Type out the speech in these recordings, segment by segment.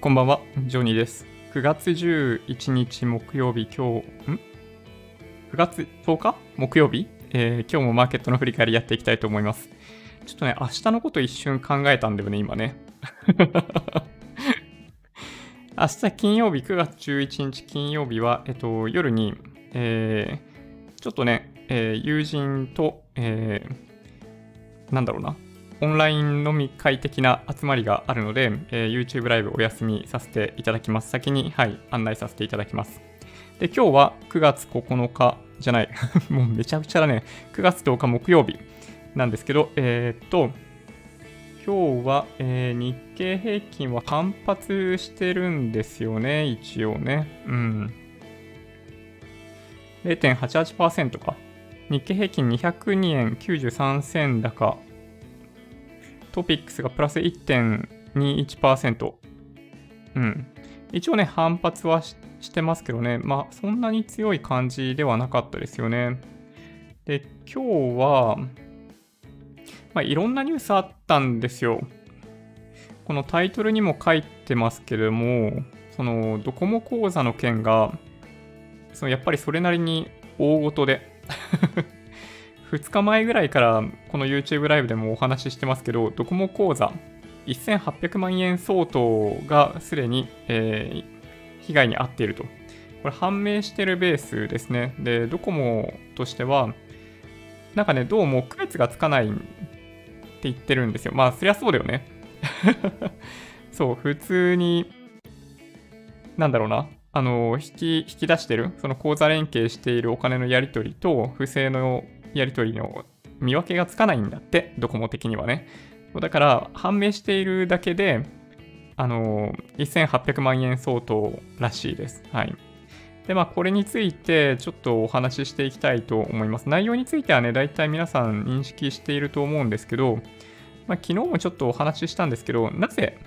こんばんは、ジョニーです。9月11日木曜日、今日、ん ?9 月？10日？木曜日、えー今日もマーケットの振り返りやっていきたいと思います。ちょっとね、明日のこと一瞬考えたんだよね、今ね。明日金曜日、9月11日金曜日は、えっと、夜に、えーちょっとね、えー友人と、えーなんだろうな、オンライン飲み会的な集まりがあるので、えー YouTube ライブお休みさせていただきます。先に、はい、案内させていただきます。で、今日は9月9日じゃない、もうめちゃくちゃだね。9月10日木曜日なんですけど、えーっと、今日は、えー日経平均は反発してるんですよね、一応ね。うん。0.88%か。日経平均202円93銭高。トピックスがプラス1.21%。うん。一応ね、反発はしてますけどね、まあ、そんなに強い感じではなかったですよね。で、今日は、まあ、いろんなニュースあったんですよ。このタイトルにも書いてますけども、そのドコモ口座の件が、そのやっぱりそれなりに大ごとで、2日前ぐらいからこの YouTube ライブでもお話ししてますけど、ドコモ口座1800万円相当がすでに、えー被害に遭っていると。これ判明してるベースですね。で、ドコモとしては、なんかね、どうも区別がつかないって言ってるんですよ。まあ、そりゃそうだよね。そう、普通に、なんだろうな、あの、引き、引き出してる、その口座連携しているお金のやり取りと、不正のやり取りの見分けがつかないんだって、ドコモ的にはね。だから、判明しているだけで、あの、1800万円相当らしいです。はい。で、まあ、これについてちょっとお話ししていきたいと思います。内容についてはね、大体皆さん認識していると思うんですけど、まあ、昨日もちょっとお話ししたんですけど、なぜ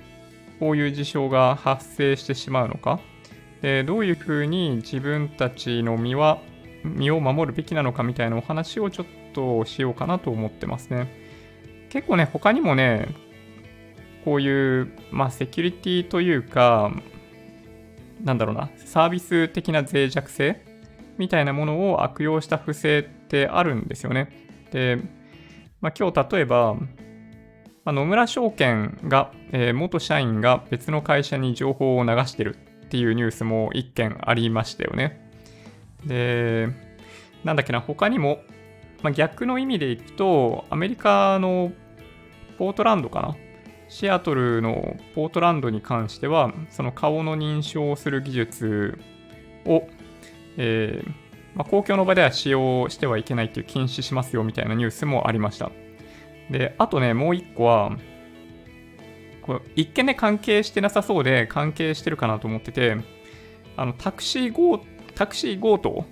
こういう事象が発生してしまうのか、でどういうふうに自分たちの身は、身を守るべきなのかみたいなお話をちょっとしようかなと思ってますね。結構ね、他にもね、こういう、まあ、セキュリティというか、なんだろうな、サービス的な脆弱性みたいなものを悪用した不正ってあるんですよね。で、まあ、今日例えば、まあ野村証券が、えー元社員が別の会社に情報を流してるっていうニュースも一件ありましたよね。で、なんだっけな、他にも、まあ、逆の意味でいくと、アメリカのポートランドかな？シアトルのポートランドに関しては、その顔の認証をする技術を、えーまあ、公共の場では使用してはいけないっていう禁止しますよみたいなニュースもありました。で、あとね、もう一個は、これ一見ね、関係してなさそうで、関係してるかなと思ってて、あの、タクシー強、タクシー強盗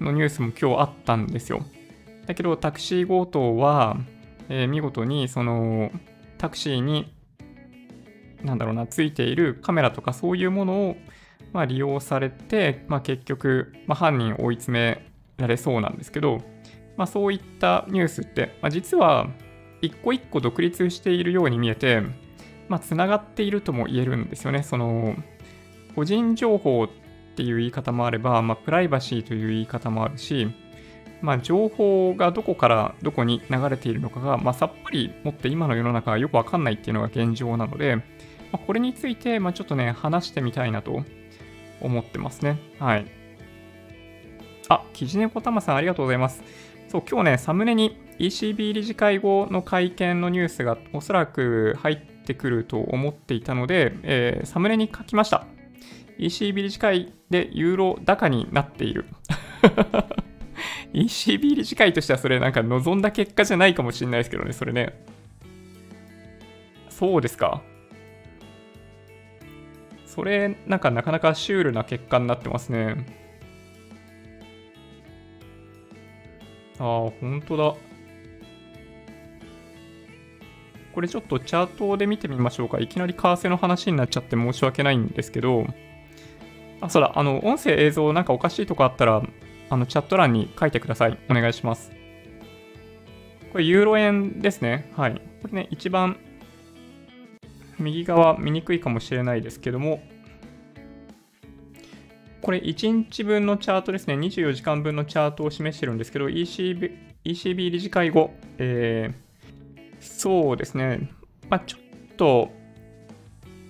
のニュースも今日あったんですよ。だけど、タクシー強盗は、えー見事に、その、タクシーに、なんだろうな、ついているカメラとかそういうものを、まあ、利用されて、まあ、結局、まあ、犯人を追い詰められそうなんですけど、まあ、そういったニュースって、まあ、実は一個一個独立しているように見えて、まあ、つながっているとも言えるんですよね。その個人情報っていう言い方もあれば、まあ、プライバシーという言い方もあるし、まあ、情報がどこからどこに流れているのかが、まあ、さっぱりもって今の世の中はよくわかんないっていうのが現状なので、まあ、これについて、まあ、ちょっとね、話してみたいなと思ってますね。はい。あ、キジネコタマさんありがとうございます。そう、今日ね、サムネに ECB 理事会後の会見のニュースがおそらく入ってくると思っていたので、えーサムネに書きました。ECB 理事会でユーロ高になっている。ECB 理事会としてはそれなんか望んだ結果じゃないかもしれないですけどね、それね。そうですか。それ、なんかなかなかシュールな結果になってますね。ああ、ほんとだ。これちょっとチャートで見てみましょうか。いきなり為替の話になっちゃって申し訳ないんですけど、あ、そうだ、あの、音声映像なんかおかしいとこあったら、あの、チャット欄に書いてください。お願いします。これ、ユーロ円ですね。はい。これね、一番右側見にくいかもしれないですけども、これ1日分のチャートですね、24時間分のチャートを示してるんですけど、ECB, ECB 理事会後、えー、そうですね、まあ、ちょっと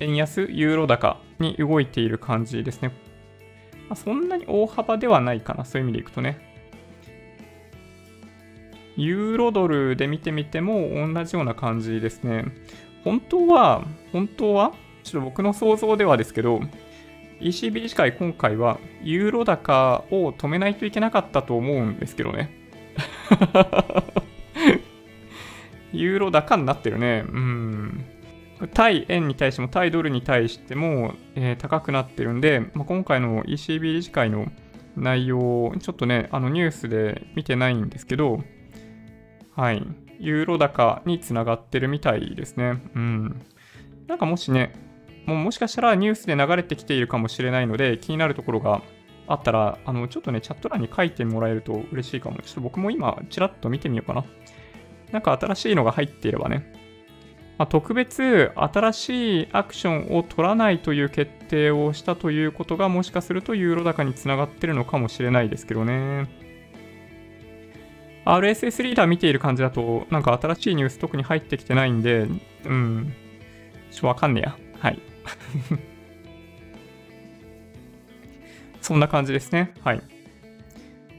円安、ユーロ高に動いている感じですね。まあ、そんなに大幅ではないかな、そういう意味でいくとね。ユーロドルで見てみても同じような感じですね。本当は、本当は、ちょっと僕の想像ではですけど、ECB 理事会今回はユーロ高を止めないといけなかったと思うんですけどね。ユーロ高になってるね。うん。対円に対しても対ドルに対しても、えー、高くなってるんで、まあ、今回の ECB 理事会の内容、ちょっとね、あのニュースで見てないんですけど、はい、ユーロ高につながってるみたいですね。うん。なんかもしね、もうもしかしたらニュースで流れてきているかもしれないので、気になるところがあったら、あの、ちょっとね、チャット欄に書いてもらえると嬉しいかも。ちょっと僕も今、ちらっと見てみようかな。なんか新しいのが入っていればね。まあ、特別、新しいアクションを取らないという決定をしたということが、もしかするとユーロ高につながってるのかもしれないですけどね。RSS リーダー見ている感じだと、なんか新しいニュース特に入ってきてないんで、うん、ちょっとわかんねえや。はい。そんな感じですね。はい。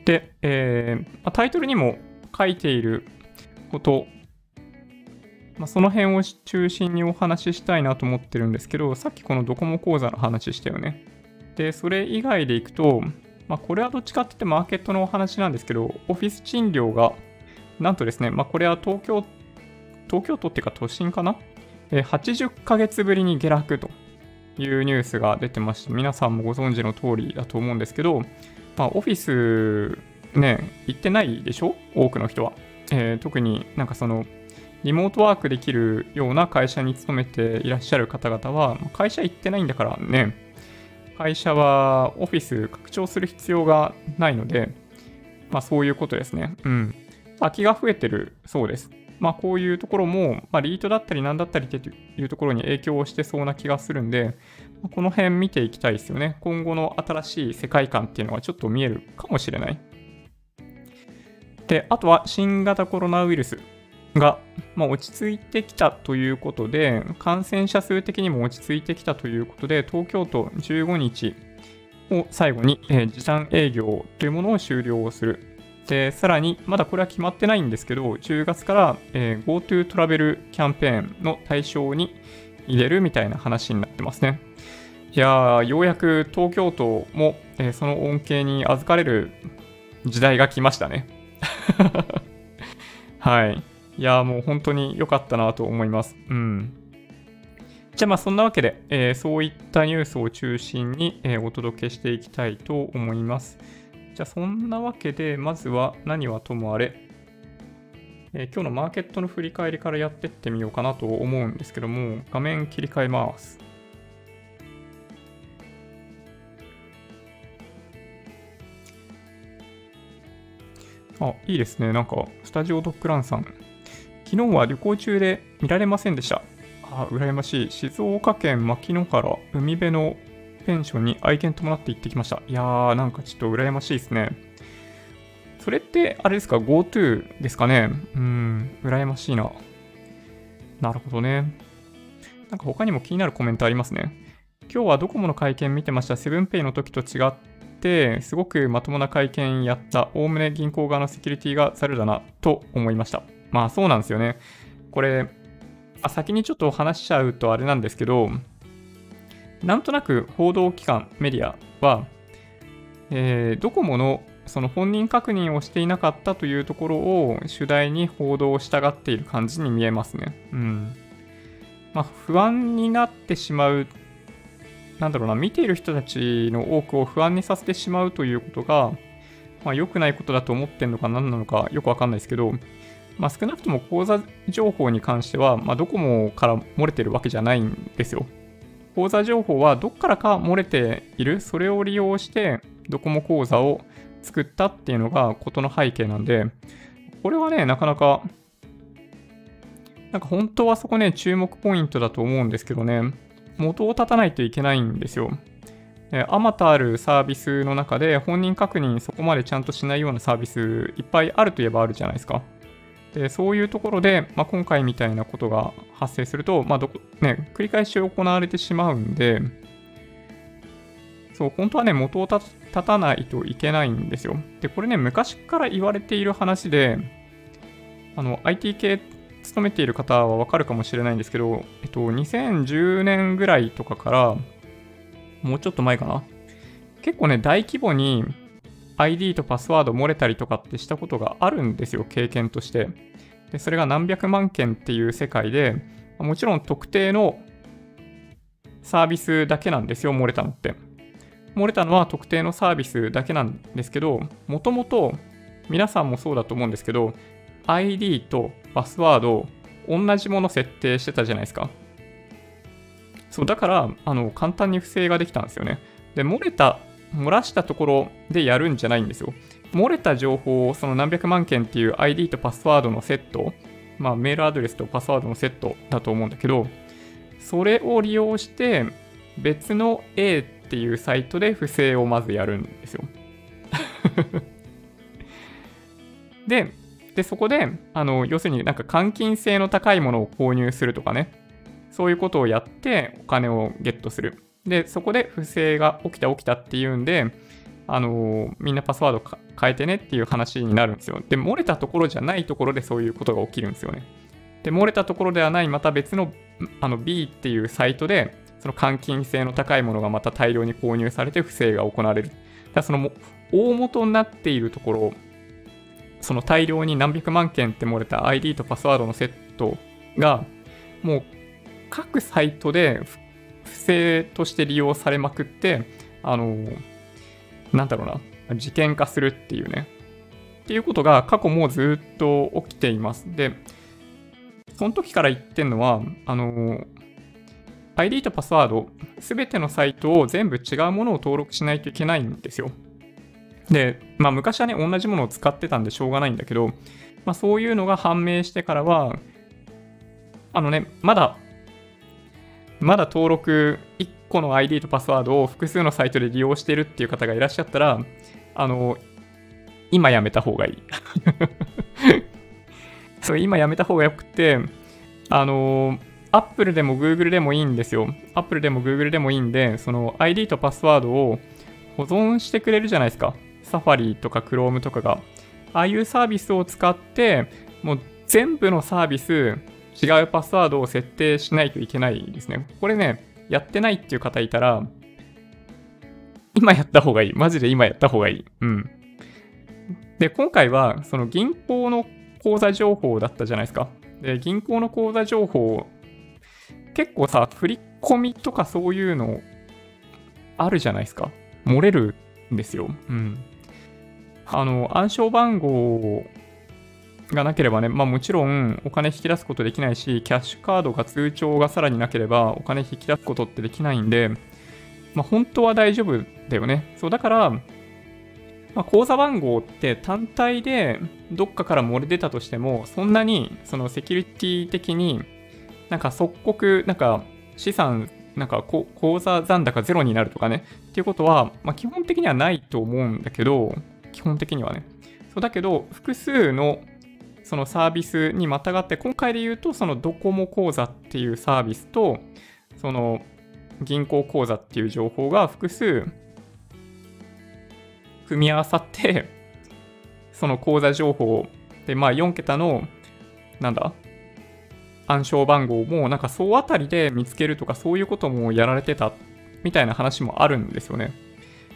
で、えー、タイトルにも書いていること、まあ、その辺を中心にお話ししたいなと思ってるんですけど、さっきこのドコモ講座の話したよね。で、それ以外でいくと、まあ、これはどっちかって言ってマーケットのお話なんですけど、オフィス賃料が、なんとですね、まあ、これは東京、東京都っていうか都心かな？80ヶ月ぶりに下落というニュースが出てまして、皆さんもご存知の通りだと思うんですけど、まあ、オフィスね、行ってないでしょ？多くの人は。えー、特になんかその、リモートワークできるような会社に勤めていらっしゃる方々は、会社行ってないんだからね、会社はオフィス拡張する必要がないので、まあそういうことですね。うん。空きが増えてるそうです。まあ、こういうところも、まあ、リートだったり何だったりっていうところに影響をしてそうな気がするんで、この辺見ていきたいですよね。今後の新しい世界観っていうのはちょっと見えるかもしれない。で、あとは新型コロナウイルスが、まあ、落ち着いてきたということで、感染者数的にも落ち着いてきたということで、東京都15日を最後に、えー、時短営業というものを終了するで、さらに、まだこれは決まってないんですけど、10月から、えー、GoTo トラベルキャンペーンの対象に入れるみたいな話になってますね。いやー、ようやく東京都も、えー、その恩恵に預かれる時代が来ましたね。はい。いや、もう本当に良かったなと思います。うん。じゃあまあそんなわけで、えー、そういったニュースを中心に、えー、お届けしていきたいと思います。じゃあそんなわけで、まずは何はともあれ、えー、今日のマーケットの振り返りからやってってみようかなと思うんですけども、画面切り替えます。あ、いいですね。なんか、スタジオドッグランさん。昨日は旅行中で見られませんでした。あ、羨ましい。静岡県牧之原海辺のペンションに愛犬伴って行ってきました。いやー、なんかちょっと羨ましいですね。それって、あれですか、GoTo ですかね？うん、羨ましいな。なるほどね。なんか他にも気になるコメントありますね。今日はドコモの会見見てました。セブンペイの時と違って、すごくまともな会見やった。おおむね銀行側のセキュリティがざるだなと思いました。まあそうなんですよね。これ、あ先にちょっと話しちゃうとあれなんですけど、なんとなく報道機関、メディアは、えー、ドコモのその本人確認をしていなかったというところを主題に報道したがっている感じに見えますね。うん。まあ、不安になってしまう、なんだろうな、見ている人たちの多くを不安にさせてしまうということが、まあ、良くないことだと思ってんのか何なのかよくわかんないですけど、まあ、少なくとも口座情報に関しては、まあ、ドコモから漏れてるわけじゃないんですよ。口座情報はどっからか漏れている、それを利用してドコモ口座を作ったっていうのがことの背景なんで、これはね、なかなかなんか本当はそこね、注目ポイントだと思うんですけどね、元を立たないといけないんですよ。あまたあるサービスの中で本人確認そこまでちゃんとしないようなサービスいっぱいあるといえばあるじゃないですか。でそういうところで、まあ、今回みたいなことが発生すると、まあどこね、繰り返し行われてしまうんで、そう、本当はね、元を立たないといけないんですよ。で、これね、昔から言われている話で、あの、IT 系勤めている方はわかるかもしれないんですけど、えっと、2010年ぐらいとかから、もうちょっと前かな。結構ね、大規模に ID とパスワード漏れたりとかってしたことがあるんですよ、経験として。で、それが何百万件っていう世界で、もちろん特定のサービスだけなんですよ、漏れたのって。漏れたのは特定のサービスだけなんですけど、もともと皆さんもそうだと思うんですけど、ID とパスワード同じもの設定してたじゃないですか。そう、だから、あの、簡単に不正ができたんですよね。で、漏れた、漏らしたところでやるんじゃないんですよ。漏れた情報をその何百万件っていう ID とパスワードのセット、まあ、メールアドレスとパスワードのセットだと思うんだけど、それを利用して別の A っていうサイトで不正をまずやるんですよ。で、で、そこで、あの、要するになんか換金性の高いものを購入するとかね、そういうことをやってお金をゲットする。で、そこで不正が起きた起きたっていうんで、あのみんなパスワード変えてねっていう話になるんですよ。で、漏れたところじゃないところでそういうことが起きるんですよね。で、漏れたところではない、また別のあの B っていうサイトで、その換金性の高いものがまた大量に購入されて不正が行われる。だその大元になっているところその大量に何百万件って漏れた ID とパスワードのセットが、もう各サイトで不正として利用されまくって、あの、なんだろうな、事件化するっていうね。っていうことが過去もずっと起きています。で、その時から言ってんのは、あの、ID とパスワード、すべてのサイトを全部違うものを登録しないといけないんですよ。で、まあ昔はね、同じものを使ってたんでしょうがないんだけど、まあそういうのが判明してからは、あのね、まだ、まだ登録1個の ID とパスワードを複数のサイトで利用してるっていう方がいらっしゃったら、あの、今やめた方がいい。そう、今やめた方がよくて、あの、Apple でも Google でもいいんですよ。Apple でも Google でもいいんで、その ID とパスワードを保存してくれるじゃないですか。サファリとか Chrome とかが。ああいうサービスを使って、もう全部のサービス、違うパスワードを設定しないといけないですね。これね、やってないっていう方いたら、今やった方がいい。マジで今やった方がいい。うん。で、今回は、その銀行の口座情報だったじゃないですか。で、銀行の口座情報、結構さ、振り込みとかそういうのあるじゃないですか。漏れるんですよ。うん。あの、暗証番号がなければね、まあもちろんお金引き出すことできないし、キャッシュカードが通帳がさらになければお金引き出すことってできないんで、まあ本当は大丈夫だよね。そう、だから、まあ、口座番号って単体でどっかから漏れ出たとしても、そんなにそのセキュリティ的になんか即刻、なんか資産なんか口座残高ゼロになるとかね、っていうことは、まあ、基本的にはないと思うんだけど、基本的にはね。そうだけど、複数のそのサービスにまたがって、今回で言うと、そのドコモ口座っていうサービスと、その銀行口座っていう情報が複数組み合わさって、その口座情報で、まあ4桁の、なんだ暗証番号もなんか総当たりで見つけるとかそういうこともやられてたみたいな話もあるんですよね。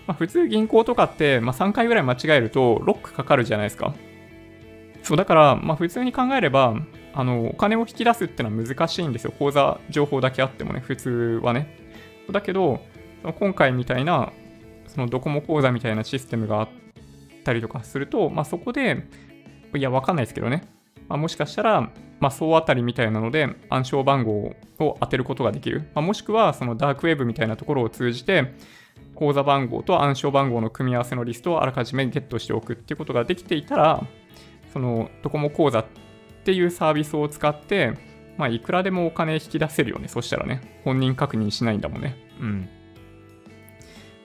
まあ、普通銀行とかって、まあ、3回ぐらい間違えるとロックかかるじゃないですか。そうだから、まあ、普通に考えればあのお金を引き出すってのは難しいんですよ。口座情報だけあってもね、普通はね。だけど、その今回みたいなそのドコモ口座みたいなシステムがあったりとかすると、まあ、そこで、いや、わかんないですけどね。まあ、もしかしたら、まあ、総当たりみたいなので暗証番号を当てることができる。まあ、もしくは、そのダークウェブみたいなところを通じて、口座番号と暗証番号の組み合わせのリストをあらかじめゲットしておくっていうことができていたら、そのドコモ口座っていうサービスを使って、まあ、いくらでもお金引き出せるよね。そしたらね。本人確認しないんだもんね。うん。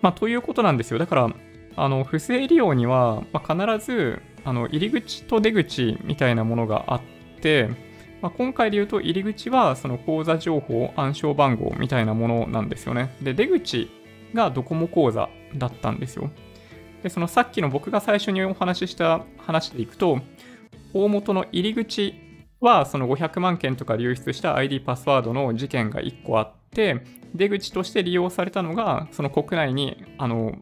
まあ、ということなんですよ。だから、あの、不正利用には、まあ、必ず、あの、入り口と出口みたいなものがあって、まあ、今回で言うと入り口はその口座情報、暗証番号みたいなものなんですよね。で、出口がドコモ口座だったんですよ。で、そのさっきの僕が最初にお話しした話でいくと、大元の入り口はその500万件とか流出した ID パスワードの事件が1個あって、出口として利用されたのが、その国内にあの、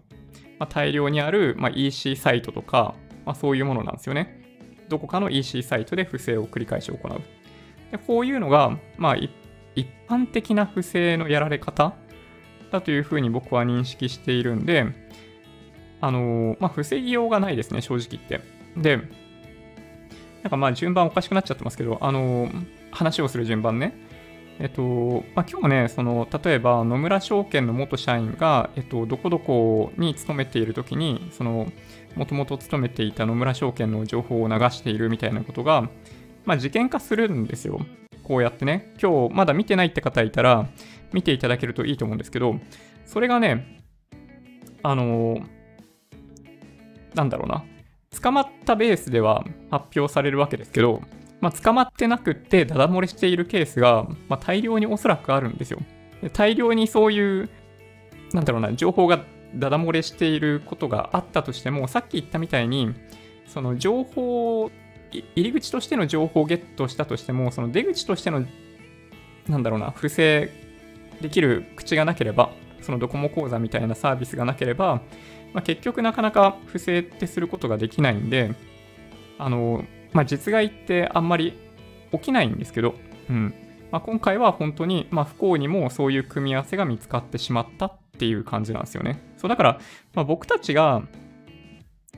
まあ、大量にある、まあ、EC サイトとか、まあ、そういうものなんですよね。どこかの EC サイトで不正を繰り返し行う。でこういうのが、まあ、一般的な不正のやられ方だというふうに僕は認識しているんで、あのまあ、防ぎようがないですね、正直言って。で、なんかまあ順番おかしくなっちゃってますけど、あの話をする順番ね。えっと、まあ、今日ね、その、例えば野村証券の元社員が、えっと、どこどこに勤めているときに、その、もともと勤めていた野村証券の情報を流しているみたいなことが、まあ、事件化するんですよ。こうやってね。今日まだ見てないって方いたら、見ていただけるといいと思うんですけど、それがね、あのー、なんだろうな。捕まったベースでは発表されるわけですけど、まあ、捕まってなくってダダ漏れしているケースが、まあ、大量におそらくあるんですよ。大量にそういう、なんだろうな、情報がダダ漏れしていることがあったとしても、さっき言ったみたいに、その情報入り口としての情報をゲットしたとしても、その出口としての、なんだろうな、不正できる口がなければ、そのドコモ口座みたいなサービスがなければ、まあ、結局なかなか不正ってすることができないんで、あの、まあ、実害ってあんまり起きないんですけど、うんまあ、今回は本当に、まあ、不幸にもそういう組み合わせが見つかってしまったっていう感じなんですよね。そうだから、まあ、僕たちが、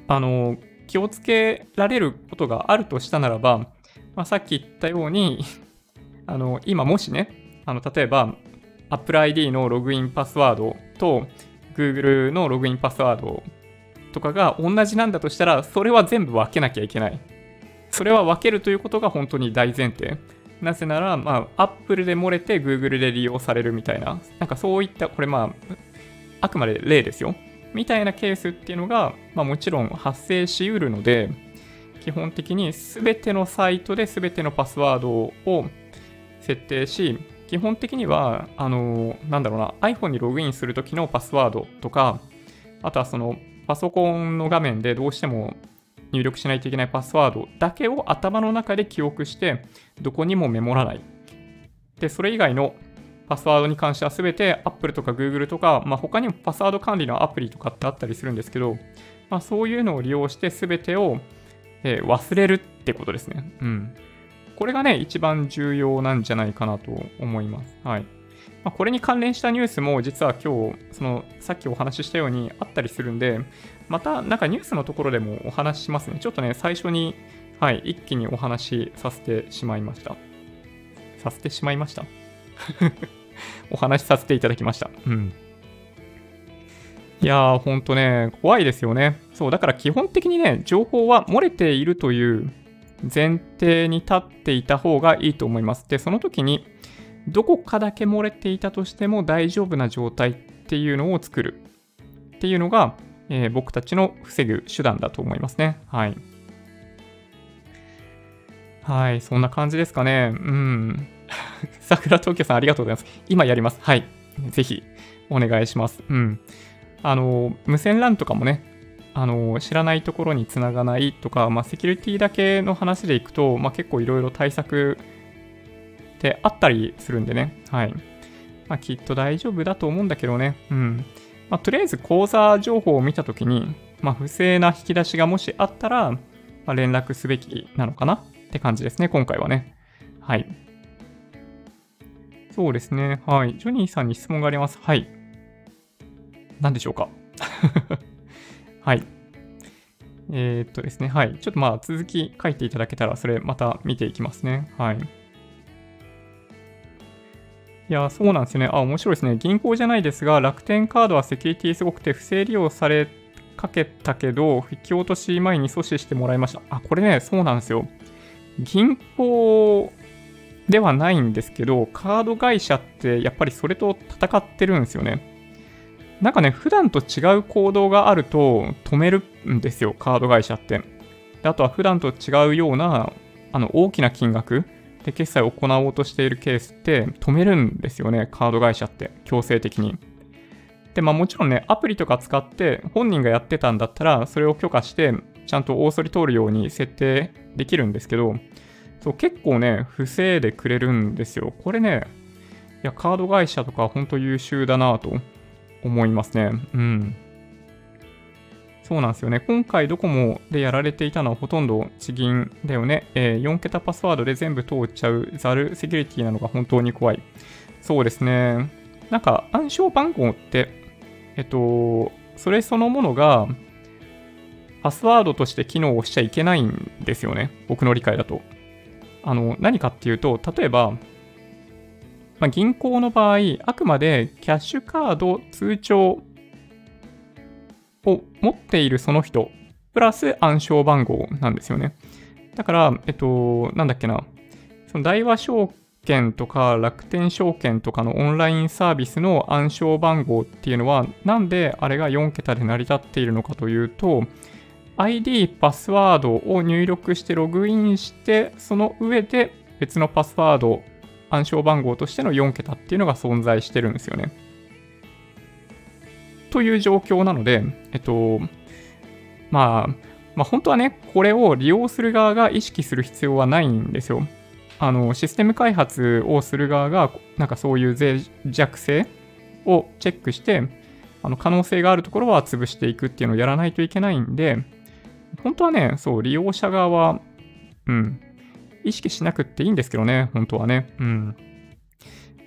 あの、気をつけられることがあるとしたならば、まあ、さっき言ったように あの今もしね、あの例えば Apple ID のログインパスワードと Google のログインパスワードとかが同じなんだとしたら、それは全部分けなきゃいけない。それは分けるということが本当に大前提。なぜなら、まあ、Apple で漏れて Google で利用されるみたいな、なんかそういった、これまあ、あくまで例ですよ。みたいなケースっていうのが、まあ、もちろん発生しうるので、基本的に全てのサイトで全てのパスワードを設定し、基本的には、あの、なんだろうな、iPhone にログインするときのパスワードとか、あとはそのパソコンの画面でどうしても入力しないといけないパスワードだけを頭の中で記憶して、どこにもメモらない。で、それ以外のパスワードに関しては全て Apple とか Google とか、まあ、他にもパスワード管理のアプリとかってあったりするんですけど、まあ、そういうのを利用して全てを、えー、忘れるってことですね。うん。これがね、一番重要なんじゃないかなと思います。はい。まあ、これに関連したニュースも実は今日、そのさっきお話ししたようにあったりするんで、またなんかニュースのところでもお話ししますね。ちょっとね、最初に、はい、一気にお話しさせてしまいました。させてしまいました お話しさせていただきました。うん。いやー、ほんとね、怖いですよね。そう、だから基本的にね、情報は漏れているという前提に立っていた方がいいと思います。で、その時に、どこかだけ漏れていたとしても大丈夫な状態っていうのを作るっていうのが、えー、僕たちの防ぐ手段だと思いますね。はい。はい、そんな感じですかね。うん。桜東京さんありがとうございます。今やります。はい。ぜひ、お願いします。うん。あの、無線 LAN とかもね、あの、知らないところにつながないとか、まあ、セキュリティだけの話でいくと、まあ、結構いろいろ対策ってあったりするんでね。はい。まあ、きっと大丈夫だと思うんだけどね。うん。まあ、とりあえず口座情報を見たときに、まあ、不正な引き出しがもしあったら、まあ、連絡すべきなのかな？って感じですね、今回はね。はい。そうですね。はい。ジョニーさんに質問があります。はい。何でしょうか？はい。えー、っとですね。はい。ちょっとまあ続き書いていただけたら、それまた見ていきますね。はい。いや、そうなんですよね。あ、面白いですね。銀行じゃないですが、楽天カードはセキュリティすごくて不正利用されかけたけど、引き落とし前に阻止してもらいました。あ、これね、そうなんですよ。銀行ではないんですけど、カード会社ってやっぱりそれと戦ってるんですよね。なんかね、普段と違う行動があると止めるんですよ、カード会社って。であとは普段と違うようなあの大きな金額で決済を行おうとしているケースって止めるんですよね、カード会社って、強制的に。で、まあもちろんね、アプリとか使って本人がやってたんだったら、それを許可して、ちゃんと大そり通るように設定できるんですけど、そう結構ね、防いでくれるんですよ。これね、いや、カード会社とか本当優秀だなと思いますね。うん。そうなんですよね。今回ドコモでやられていたのはほとんど地銀だよね。えー、4桁パスワードで全部通っちゃうザルセキュリティなのが本当に怖い。そうですね。なんか暗証番号って、えっと、それそのものがパスワードとして機能をしちゃいけないんですよね。僕の理解だと。あの、何かっていうと、例えば、まあ、銀行の場合、あくまでキャッシュカード、通帳を持っているその人、プラス暗証番号なんですよね。だから、えっと、なんだっけな、その大和証券とか楽天証券とかのオンラインサービスの暗証番号っていうのは、なんであれが4桁で成り立っているのかというと、ID、パスワードを入力してログインして、その上で別のパスワード、暗証番号としての4桁っていうのが存在してるんですよね。という状況なので、えっと、まあ、まあ、本当はね、これを利用する側が意識する必要はないんですよ。あの、システム開発をする側が、なんかそういう脆弱性をチェックして、あの可能性があるところは潰していくっていうのをやらないといけないんで、本当はね、そう、利用者側は、うん、意識しなくっていいんですけどね、本当はね。うん。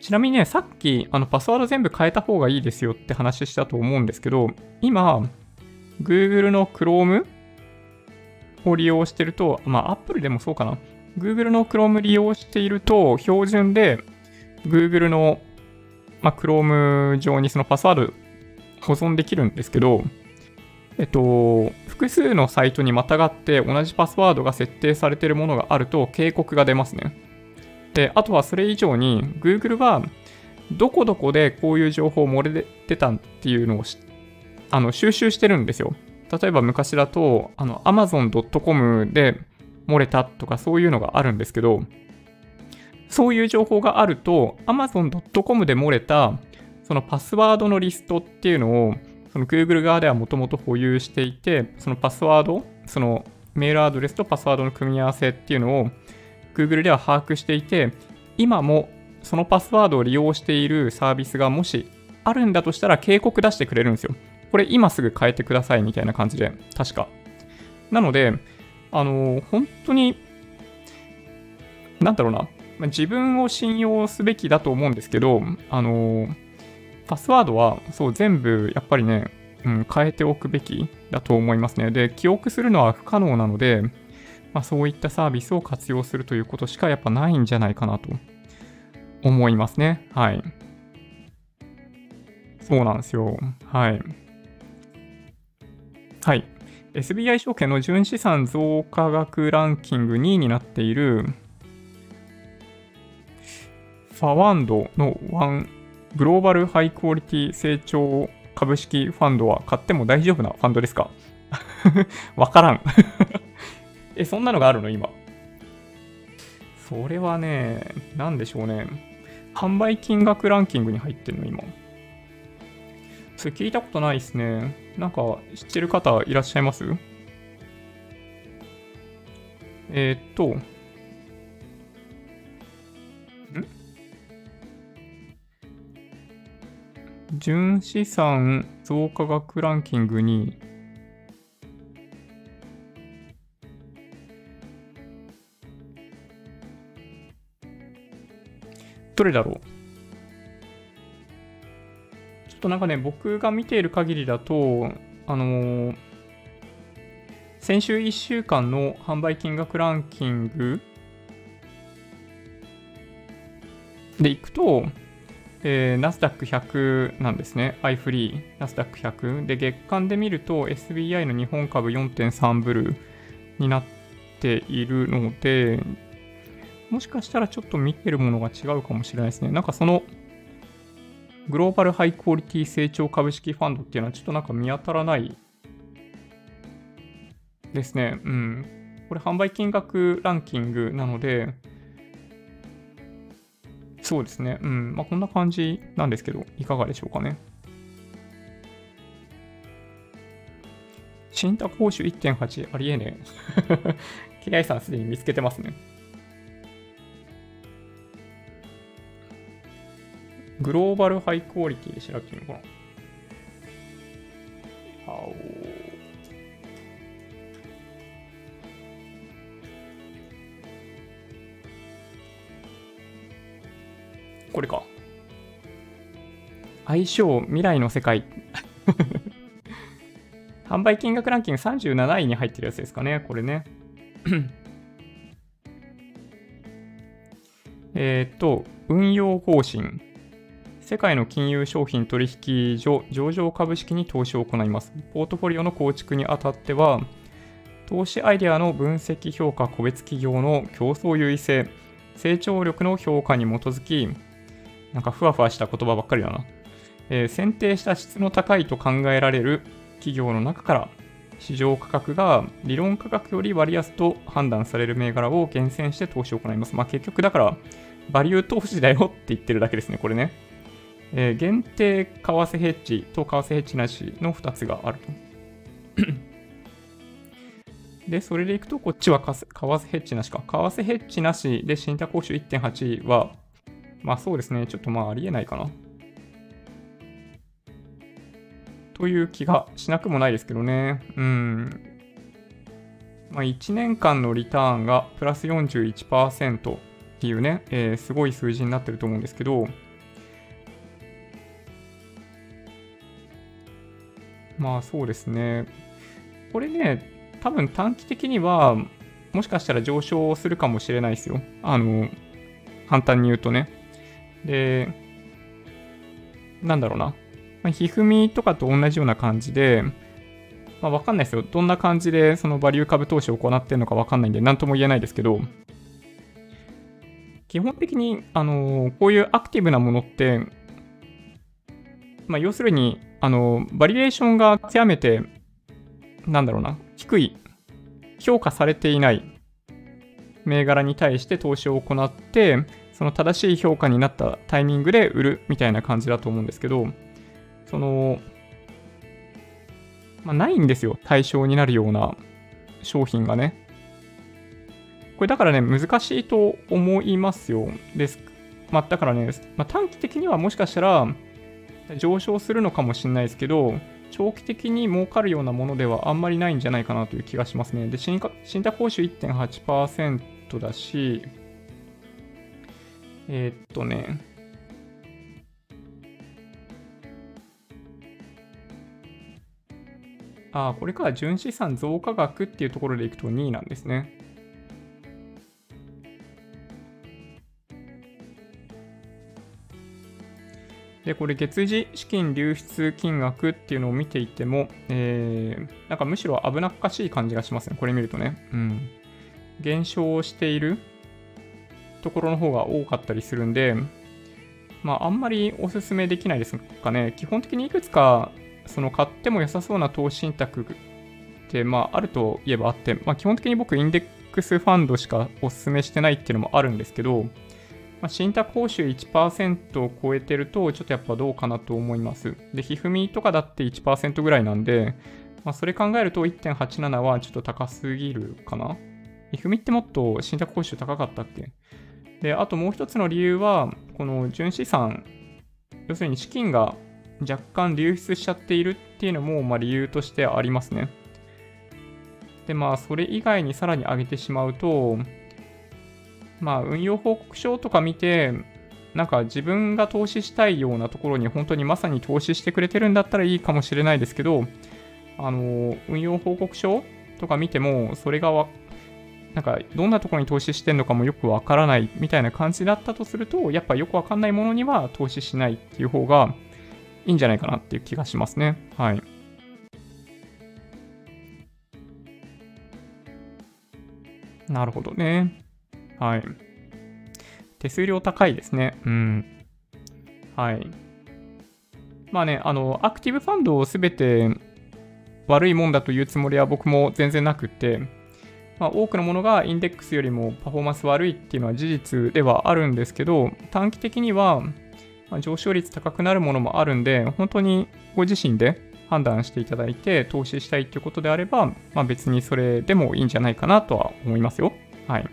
ちなみにね、さっき、あの、パスワード全部変えた方がいいですよって話したと思うんですけど、今、Google の Chrome を利用してると、まあ、Apple でもそうかな。Google の Chrome 利用していると、標準で Google の、まあ、Chrome 上にそのパスワード保存できるんですけど、えっと、複数のサイトにまたがって同じパスワードが設定されているものがあると警告が出ますね。で、あとはそれ以上に Google はどこどこでこういう情報漏れてたっていうのをあの収集してるんですよ。例えば昔だとあの Amazon.com で漏れたとかそういうのがあるんですけど、そういう情報があると Amazon.com で漏れたそのパスワードのリストっていうのをその Google 側ではもともと保有していて、そのパスワード、そのメールアドレスとパスワードの組み合わせっていうのを Google では把握していて、今もそのパスワードを利用しているサービスがもしあるんだとしたら警告出してくれるんですよ。これ今すぐ変えてくださいみたいな感じで、確か。なので、あの、本当に、なんだろうな、自分を信用すべきだと思うんですけど、あの、パスワードはそう全部やっぱりね、うん、変えておくべきだと思いますね。で、記憶するのは不可能なので、まあ、そういったサービスを活用するということしかやっぱないんじゃないかなと思いますね。はい。そうなんですよ。はい。はい。SBI 証券の純資産増加額ランキング2位になっているファワンドのワングローバルハイクオリティ成長株式ファンドは買っても大丈夫なファンドですか？わからん え、そんなのがあるの？今。それはね、なんでしょうね。販売金額ランキングに入ってるの？今。それ聞いたことないですね。なんか知ってる方いらっしゃいます？えー、っと、純資産増加額ランキングにどれだろう？ちょっとなんかね、僕が見ている限りだと、あのー、先週1週間の販売金額ランキングでいくと、え、ナスダック100なんですね。iFree、ナスダック100。で、月間で見ると SBI の日本株4.3ブルーになっているので、もしかしたらちょっと見てるものが違うかもしれないですね。なんかその、グローバルハイクオリティ成長株式ファンドっていうのはちょっとなんか見当たらないですね。うん。これ販売金額ランキングなので、そうですね。うん。まあこんな感じなんですけど、いかがでしょうかね。信託報酬1.8ありえねえ。KI さんすでに見つけてますね。グローバルハイクオリティで調べてみようかな。これか。相性未来の世界 販売金額ランキング37位に入ってるやつですかね、これね。えっと、運用方針。世界の金融商品取引所上場株式に投資を行います。ポートフォリオの構築にあたっては、投資アイデアの分析評価、個別企業の競争優位性、成長力の評価に基づき、なんかふわふわした言葉ばっかりだな。えー、選定した質の高いと考えられる企業の中から市場価格が理論価格より割安と判断される銘柄を厳選して投資を行います。まあ、結局だから、バリュー投資だよって言ってるだけですね、これね。えー、限定為替ヘッジと為替ヘッジなしの2つがあると。で、それでいくと、こっちは為替ヘッジなしか。為替ヘッジなしで信託報酬1.8は、まあそうですね、ちょっとまあありえないかな。という気がしなくもないですけどね。うん。まあ、1年間のリターンがプラス41%っていうね、えー、すごい数字になってると思うんですけど、まあそうですね。これね、多分短期的には、もしかしたら上昇するかもしれないですよ。あの、簡単に言うとね。で、なんだろうな。まあ、ひふみとかと同じような感じで、まあ、わかんないですよ。どんな感じでそのバリュー株投資を行ってるのかわかんないんで、なんとも言えないですけど、基本的に、あのー、こういうアクティブなものって、まあ、要するに、あのー、バリエーションが極めて、なんだろうな、低い、評価されていない銘柄に対して投資を行って、その正しい評価になったタイミングで売るみたいな感じだと思うんですけど、その、まあ、ないんですよ。対象になるような商品がね。これだからね、難しいと思いますよ。です。まあ、だからね、まあ、短期的にはもしかしたら上昇するのかもしれないですけど、長期的に儲かるようなものではあんまりないんじゃないかなという気がしますね。で、信託報酬1.8%だし、えー、っとね、あ、これから、純資産増加額っていうところでいくと2位なんですね。で、これ月次資金流出金額っていうのを見ていても、えー、なんかむしろ危なっかしい感じがしますね。これ見るとね。うん。減少しているところの方が多かったりするんで、まあ、あんまりおすすめできないですかね。基本的にいくつかその買っても良さそうな投資信託って、まあ、あるといえばあって、まあ、基本的に僕、インデックスファンドしかお勧めしてないっていうのもあるんですけど、まあ、信託報酬1%を超えてると、ちょっとやっぱどうかなと思います。で、ひふみとかだって1%ぐらいなんで、まあ、それ考えると1.87はちょっと高すぎるかな。ひふみってもっと信託報酬高かったっけ？で、あともう一つの理由は、この純資産、要するに資金が若干流出しちゃっているっていうのも、まあ、理由としてありますね。で、まあ、それ以外にさらに上げてしまうと、まあ、運用報告書とか見て、なんか自分が投資したいようなところに本当にまさに投資してくれてるんだったらいいかもしれないですけど、あの、運用報告書とか見ても、それがなんかどんなところに投資してんのかもよくわからないみたいな感じだったとすると、やっぱよくわかんないものには投資しないっていう方が、いいんじゃないかなっていう気がしますね。はい。なるほどね。はい。手数料高いですね。うん。はい。まあね、あの、アクティブファンドをすべて悪いもんだというつもりは僕も全然なくて、まあ、多くのものがインデックスよりもパフォーマンス悪いっていうのは事実ではあるんですけど、短期的には上昇率高くなるものもあるんで、本当にご自身で判断していただいて投資したいっていうことであれば、まあ、別にそれでもいいんじゃないかなとは思いますよ。はい。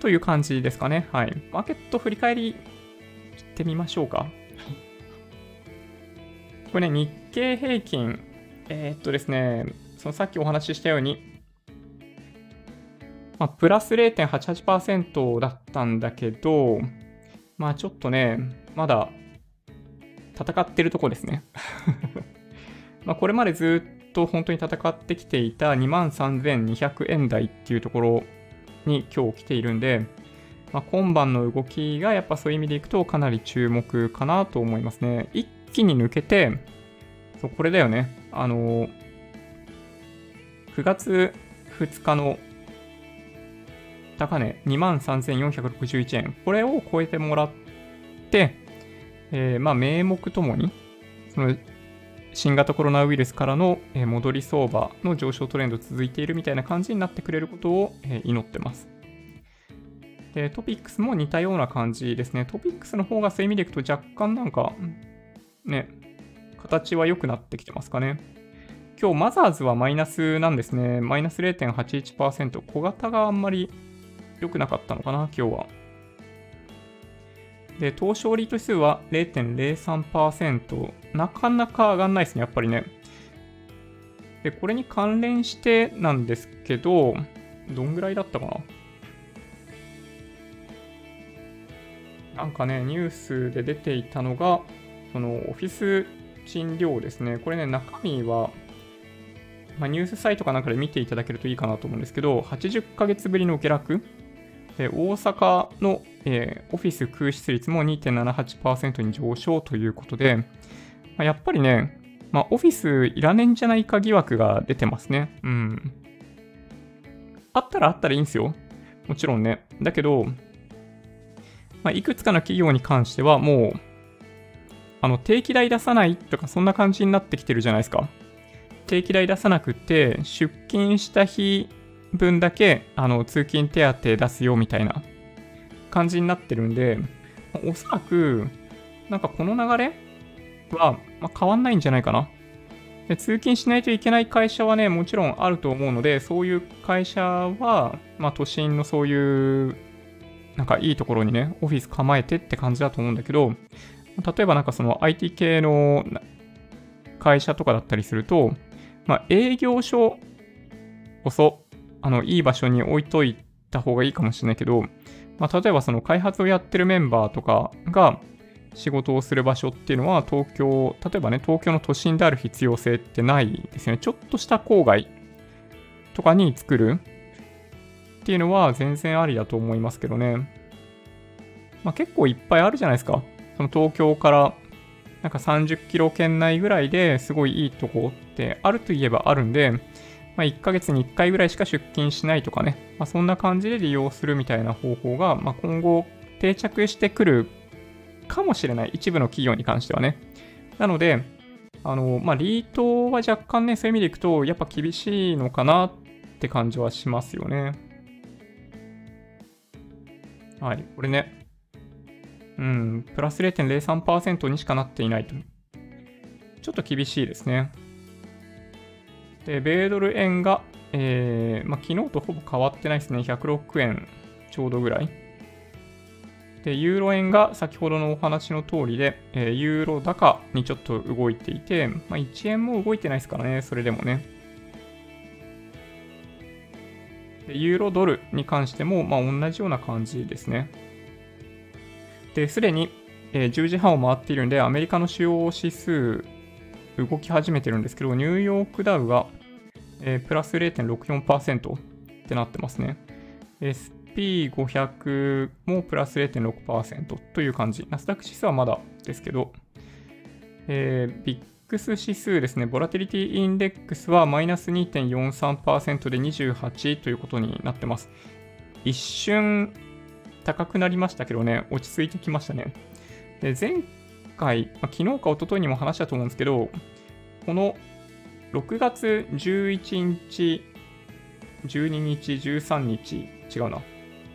という感じですかね。はい。マーケット振り返りいってみましょうか。これね、日経平均、えー、っとですね、そのさっきお話ししたように、まあ、プラス0.88%だったんだけど、まあちょっとね、まだ戦ってるとこですね。まこれまでずっと本当に戦ってきていた23,200円台っていうところに今日来ているんで、まあ、今晩の動きがやっぱそういう意味でいくとかなり注目かなと思いますね。一気に抜けて、そう、これだよね。あの、9月2日の高値23,461円。これを超えてもらって、えー、まあ、名目ともに、その新型コロナウイルスからの戻り相場の上昇トレンド続いているみたいな感じになってくれることを祈ってます。で、トピックスも似たような感じですね。トピックスの方がそういう意味でいくと若干なんか、ね、形は良くなってきてますかね。今日マザーズはマイナスなんですね。マイナス0.81%。小型があんまり良くなかったのかな、今日は。で、東証リート指数は0.03%。なかなか上がんないですね、やっぱりね。で、これに関連してなんですけど、どんぐらいだったかななんかね、ニュースで出ていたのが、そのオフィス賃料ですね。これね、中身は、まあ、ニュースサイトかなんかで見ていただけるといいかなと思うんですけど、80ヶ月ぶりの下落。で大阪のえー、オフィス空室率も2.78%に上昇ということで、まあ、やっぱりね、まあ、オフィスいらねんじゃないか疑惑が出てますね。うん。あったらあったらいいんですよ。もちろんね。だけど、まあ、いくつかの企業に関してはもう、あの、定期代出さないとかそんな感じになってきてるじゃないですか。定期代出さなくて、出勤した日分だけ、あの、通勤手当出すよみたいな感じになってるんで、おそらく、なんかこの流れは、ま変わんないんじゃないかな。で通勤しないといけない会社はね、もちろんあると思うので、そういう会社は、まあ、都心のそういう、なんかいいところにね、オフィス構えてって感じだと思うんだけど、例えばなんかその IT 系の会社とかだったりすると、まあ、営業所こそ、あの、いい場所に置いといた方がいいかもしれないけど、まあ、例えばその開発をやってるメンバーとかが仕事をする場所っていうのは東京、例えばね、東京の都心である必要性ってないですよね。ちょっとした郊外とかに作るっていうのは全然ありだと思いますけどね。まあ、結構いっぱいあるじゃないですか。その東京からなんか30キロ圏内ぐらいですごいいいとこってあるといえばあるんで、まあ、1ヶ月に1回ぐらいしか出勤しないとかね、まあ、そんな感じで利用するみたいな方法が、まあ、今後定着してくるかもしれない。一部の企業に関してはね。なので、あの、まあ、リートは若干ね、そういう意味でいくと、やっぱ厳しいのかなって感じはしますよね。はい、これね。うん、プラス0.03%にしかなっていないと。ちょっと厳しいですね。で、米ドル円が、えー、まあ、昨日とほぼ変わってないですね。106円ちょうどぐらい。で、ユーロ円が先ほどのお話の通りで、えー、ユーロ高にちょっと動いていて、まあ、1円も動いてないですからね、それでもね。ユーロドルに関しても、まあ、同じような感じですね。で、すでに、え、10時半を回っているんで、アメリカの主要指数動き始めてるんですけど、ニューヨークダウがえ、プラス0.64%ってなってますね。SP500 もプラス0.6%という感じ。ナスダック指数はまだですけど、えー、ビックス指数ですね、ボラティリティインデックスはマイナス2.43%で28ということになってます。一瞬高くなりましたけどね、落ち着いてきましたね。で、前回、まあ、昨日か一昨日にも話したと思うんですけど、この6月11日、12日、13日、違うな。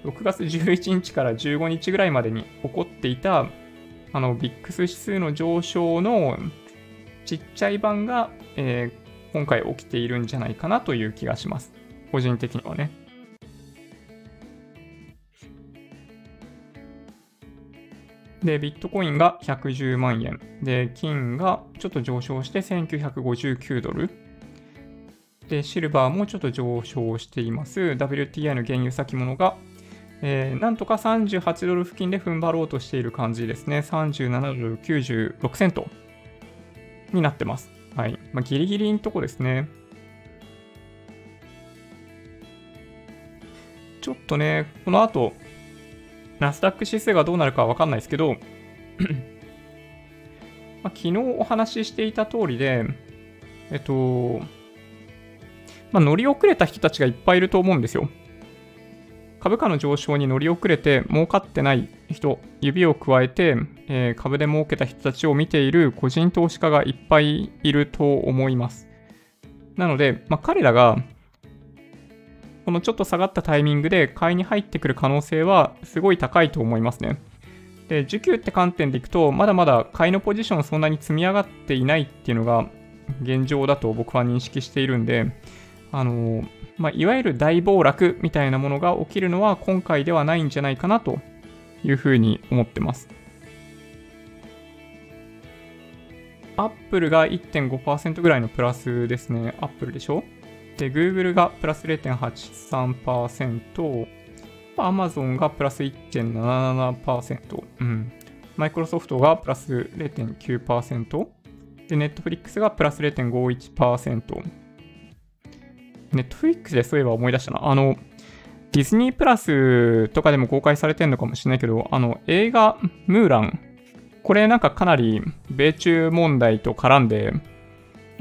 6月11日から15日ぐらいまでに起こっていた、あの、ビックス指数の上昇のちっちゃい版が、えー、今回起きているんじゃないかなという気がします。個人的にはね。で、ビットコインが110万円。で、金がちょっと上昇して1959ドル。で、シルバーもちょっと上昇しています。WTI の原油先物が、えー、なんとか38ドル付近で踏ん張ろうとしている感じですね。37ドル96セントになってます。はい。まあ、ギリギリのとこですね。ちょっとね、この後、ナスダック指数がどうなるかはわかんないですけど まあ、昨日お話ししていた通りで、えっと、まあ、乗り遅れた人たちがいっぱいいると思うんですよ。株価の上昇に乗り遅れて儲かってない人、指を加えて、えー、株で儲けた人たちを見ている個人投資家がいっぱいいると思います。なので、まあ、彼らがこのちょっと下がったタイミングで買いに入ってくる可能性はすごい高いと思いますね。で、需給って観点でいくと、まだまだ買いのポジションそんなに積み上がっていないっていうのが現状だと僕は認識しているんで、あの、まあ、いわゆる大暴落みたいなものが起きるのは今回ではないんじゃないかなというふうに思ってます。アップルが1.5%ぐらいのプラスですね。アップルでしょ？で、Google がプラス0.83%、Amazon がプラス1.77%、うん。Microsoft がプラス0.9%、で、Netflix がプラス0.51%。Netflix でそういえば思い出したな。あの、ディズニープラスとかでも公開されてんのかもしれないけど、あの、映画、ムーラン、これなんかかなり米中問題と絡んで、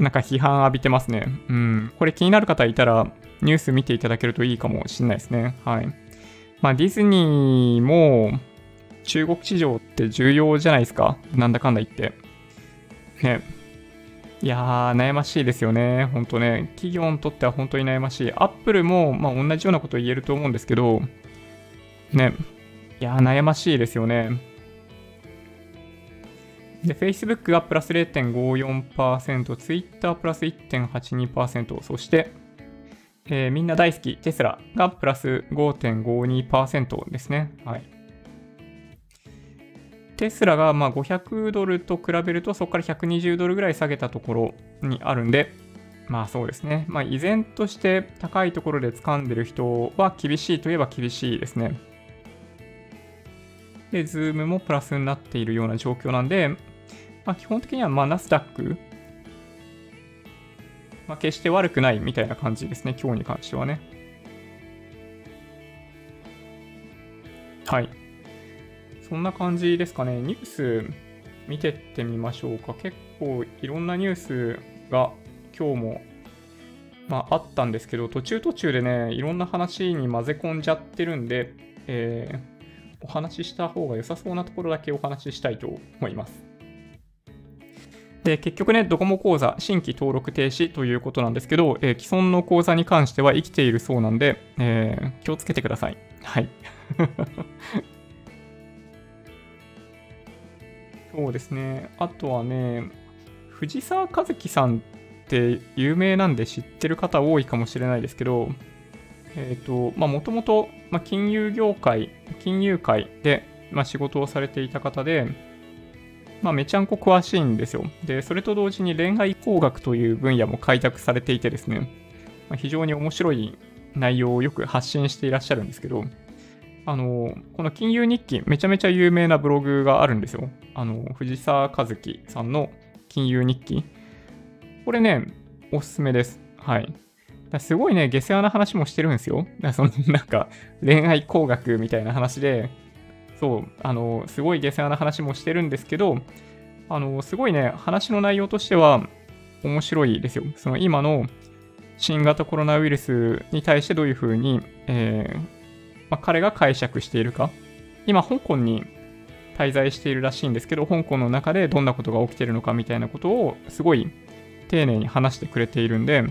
なんか批判浴びてますね。うん。これ気になる方いたら、ニュース見ていただけるといいかもしれないですね。はい。まあ、ディズニーも、中国市場って重要じゃないですか。なんだかんだ言って。ね。いやー、悩ましいですよね。ほんとね。企業にとっては本当に悩ましい。アップルも、まあ、同じようなこと言えると思うんですけど、ね。いやー、悩ましいですよね。で、Facebook がプラス0.54%、Twitter プラス1.82%、そして、えー、みんな大好き、テスラがプラス5.52%ですね。はい。テスラがまあ500ドルと比べると、そこから120ドルぐらい下げたところにあるんで、まあそうですね。まあ依然として高いところで掴んでる人は厳しいといえば厳しいですね。で、ズームもプラスになっているような状況なんで、まあ、基本的にはまあナスダック、まあ、決して悪くないみたいな感じですね、今日に関してはね。はい。そんな感じですかね。ニュース見てってみましょうか。結構いろんなニュースが今日も、まあ、あったんですけど、途中途中でね、いろんな話に混ぜ込んじゃってるんで、えー、お話しした方が良さそうなところだけお話ししたいと思います。で、結局ね、ドコモ口座、新規登録停止ということなんですけど、えー、既存の口座に関しては生きているそうなんで、えー、気をつけてください。はい。そうですね。あとはね、藤沢和樹さんって有名なんで知ってる方多いかもしれないですけど、えっ、ー、と、まあ、もともと、まあ、金融業界、金融界で、まあ、仕事をされていた方で、まあ、めちゃんこ詳しいんですよ。で、それと同時に恋愛工学という分野も開拓されていてですね、まあ、非常に面白い内容をよく発信していらっしゃるんですけど、あの、この金融日記、めちゃめちゃ有名なブログがあるんですよ。あの、藤沢和樹さんの金融日記。これね、おすすめです。はい。すごいね、下世話な話もしてるんですよ。そのなんか、恋愛工学みたいな話で、そう、あの、すごい下世話な話もしてるんですけど、あの、すごいね、話の内容としては面白いですよ。その今の新型コロナウイルスに対してどういうふうに、えー、まあ、彼が解釈しているか。今、香港に滞在しているらしいんですけど、香港の中でどんなことが起きているのかみたいなことをすごい丁寧に話してくれているんで、ま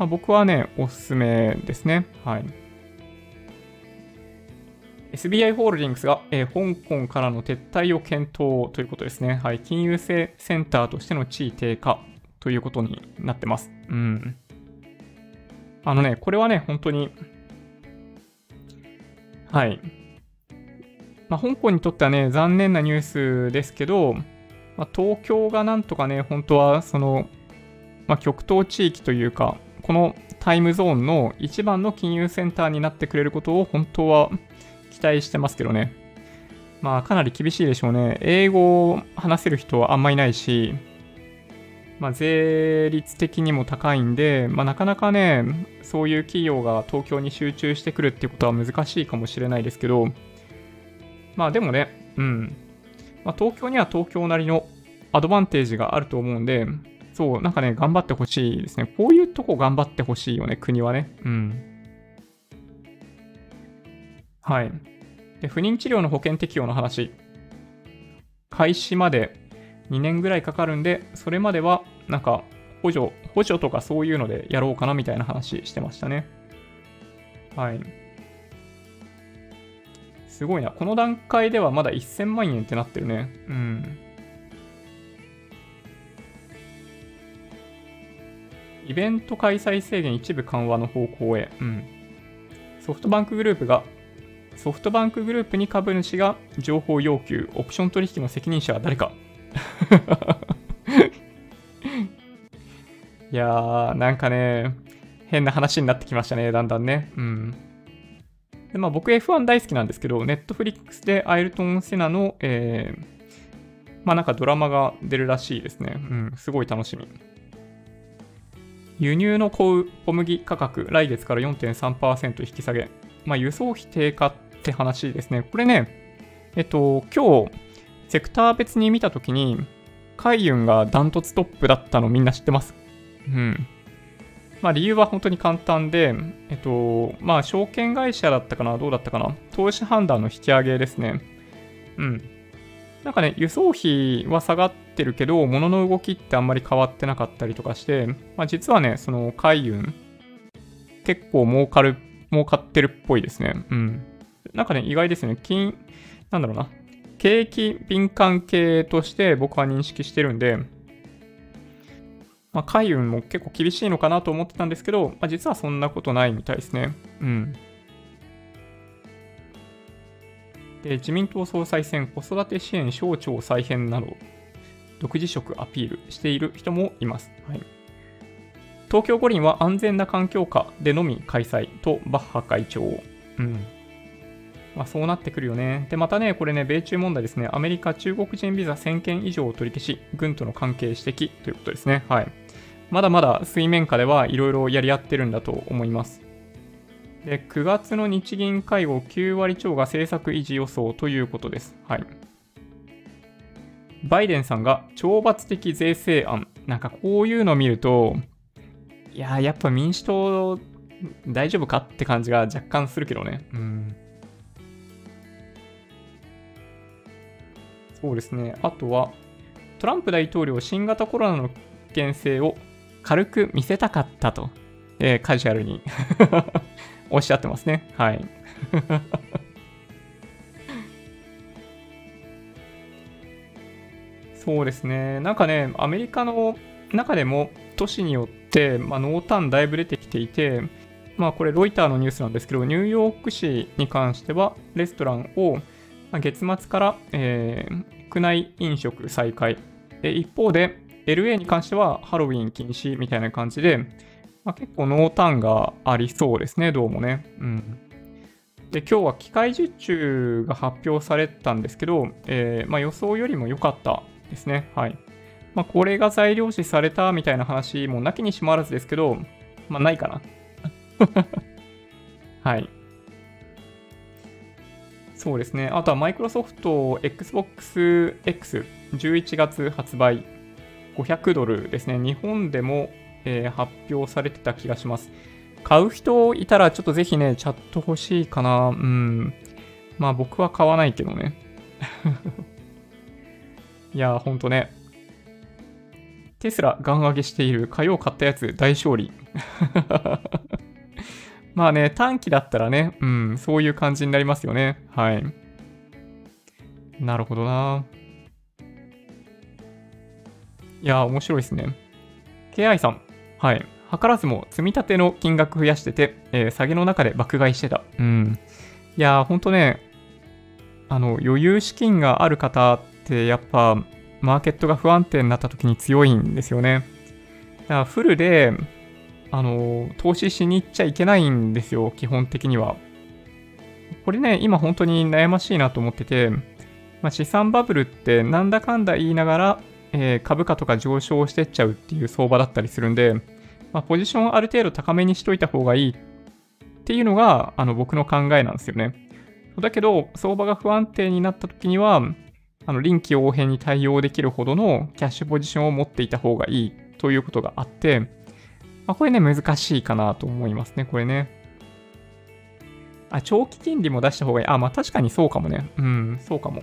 あ、僕はね、おすすめですね。はい。SBI ホールディングスが、えー、香港からの撤退を検討ということですね。はい。金融センターとしての地位低下ということになってます。うん。あのね、これはね、本当に、はい。まあ、香港にとってはね、残念なニュースですけど、まあ、東京がなんとかね、本当はその、まあ、極東地域というか、このタイムゾーンの一番の金融センターになってくれることを本当は期待してますけどね。まあかなり厳しいでしょうね。英語を話せる人はあんまいないし、まあ、税率的にも高いんで、まあ、なかなかね、そういう企業が東京に集中してくるっていうことは難しいかもしれないですけど、まあでもね、うん。まあ、東京には東京なりのアドバンテージがあると思うんで、そう、なんかね、頑張ってほしいですね。こういうとこ頑張ってほしいよね、国はね。うん。はい。で、不妊治療の保険適用の話。開始まで2年ぐらいかかるんで、それまでは、なんか、補助、補助とかそういうのでやろうかなみたいな話してましたね。はい。すごいな。この段階ではまだ1000万円ってなってるね。うん。イベント開催制限一部緩和の方向へ。うん。ソフトバンクグループが、ソフトバンクグループに株主が情報要求、オプション取引の責任者は誰か。いやー、なんかね、変な話になってきましたね、だんだんね。うん。で、まあ僕 F1 大好きなんですけど、ネットフリックスでアイルトン・セナの、えー、まあなんかドラマが出るらしいですね。うん、すごい楽しみ。輸入の小麦価格、来月から4.3%引き下げ。まあ、輸送費低下って話ですね。これね、えっと、今日、セクター別に見たときに、海運がダントツトップだったのみんな知ってます？うん。まあ理由は本当に簡単で、えっと、まあ証券会社だったかなどうだったかな？投資判断の引き上げですね。うん。なんかね、輸送費は下がってるけど、物の動きってあんまり変わってなかったりとかして、まあ、実はね、その海運、結構儲かる、儲かってるっぽいですね。うん。なんかね、意外ですね。金、なんだろうな。景気敏感系として僕は認識してるんで、まあ、海運も結構厳しいのかなと思ってたんですけど、まあ、実はそんなことないみたいですね。うん。で自民党総裁選、子育て支援省庁再編など、独自色アピールしている人もいます。はい、東京五輪は安全な環境下でのみ開催とバッハ会長。うん。まあ、そうなってくるよね。で、またね、これね、米中問題ですね。アメリカ、中国人ビザ1000件以上を取り消し、軍との関係指摘ということですね。はい。まだまだ水面下ではいろいろやり合ってるんだと思います。で、9月の日銀会合9割超が政策維持予想ということです。はい。バイデンさんが懲罰的税制案。なんかこういうのを見ると、いややっぱ民主党大丈夫かって感じが若干するけどね。うん。そうですね。あとは、トランプ大統領新型コロナの危険性を軽く見せたかったと、えー、カジュアルに おっしゃってますね。はい。そうですね。なんかね、アメリカの中でも都市によって、まあ、濃淡だいぶ出てきていて、まあこれロイターのニュースなんですけど、ニューヨーク市に関してはレストランを月末から、えー、区内飲食再開。一方で LA に関してはハロウィン禁止みたいな感じで、まあ、結構濃淡がありそうですね、どうもね。うん。で、今日は機械受注が発表されたんですけど、えー、まあ、予想よりも良かったですね。はい。まあ、これが材料視されたみたいな話もなきにしもあらずですけど、まあ、ないかな。はい。そうですね。あとはマイクロソフト Xbox X11 月発売500ドルですね。日本でもえー、発表されてた気がします。買う人いたらちょっとぜひね、チャット欲しいかな。うん。まあ僕は買わないけどね。いや、ほんとね。テスラガン上げしている火曜買ったやつ大勝利。まあね、短期だったらね、うん、そういう感じになりますよね。はい。なるほどな。いや、面白いですね。KI さん。はい。図らずも積み立ての金額増やしてて、えー、下げの中で爆買いしてた。うん。いや、ほんとね、あの、余裕資金がある方ってやっぱ、マーケットが不安定になった時に強いんですよね。だからフルで、あの、投資しに行っちゃいけないんですよ、基本的には。これね、今本当に悩ましいなと思ってて、まあ、資産バブルってなんだかんだ言いながら、えー、株価とか上昇してっちゃうっていう相場だったりするんで、まあ、ポジションある程度高めにしといた方がいいっていうのがあの僕の考えなんですよね。だけど、相場が不安定になった時には、あの臨機応変に対応できるほどのキャッシュポジションを持っていた方がいいということがあって、まあ、これね、難しいかなと思いますね、これね。あ、長期金利も出した方がいい。あ、まあ確かにそうかもね。うん、そうかも。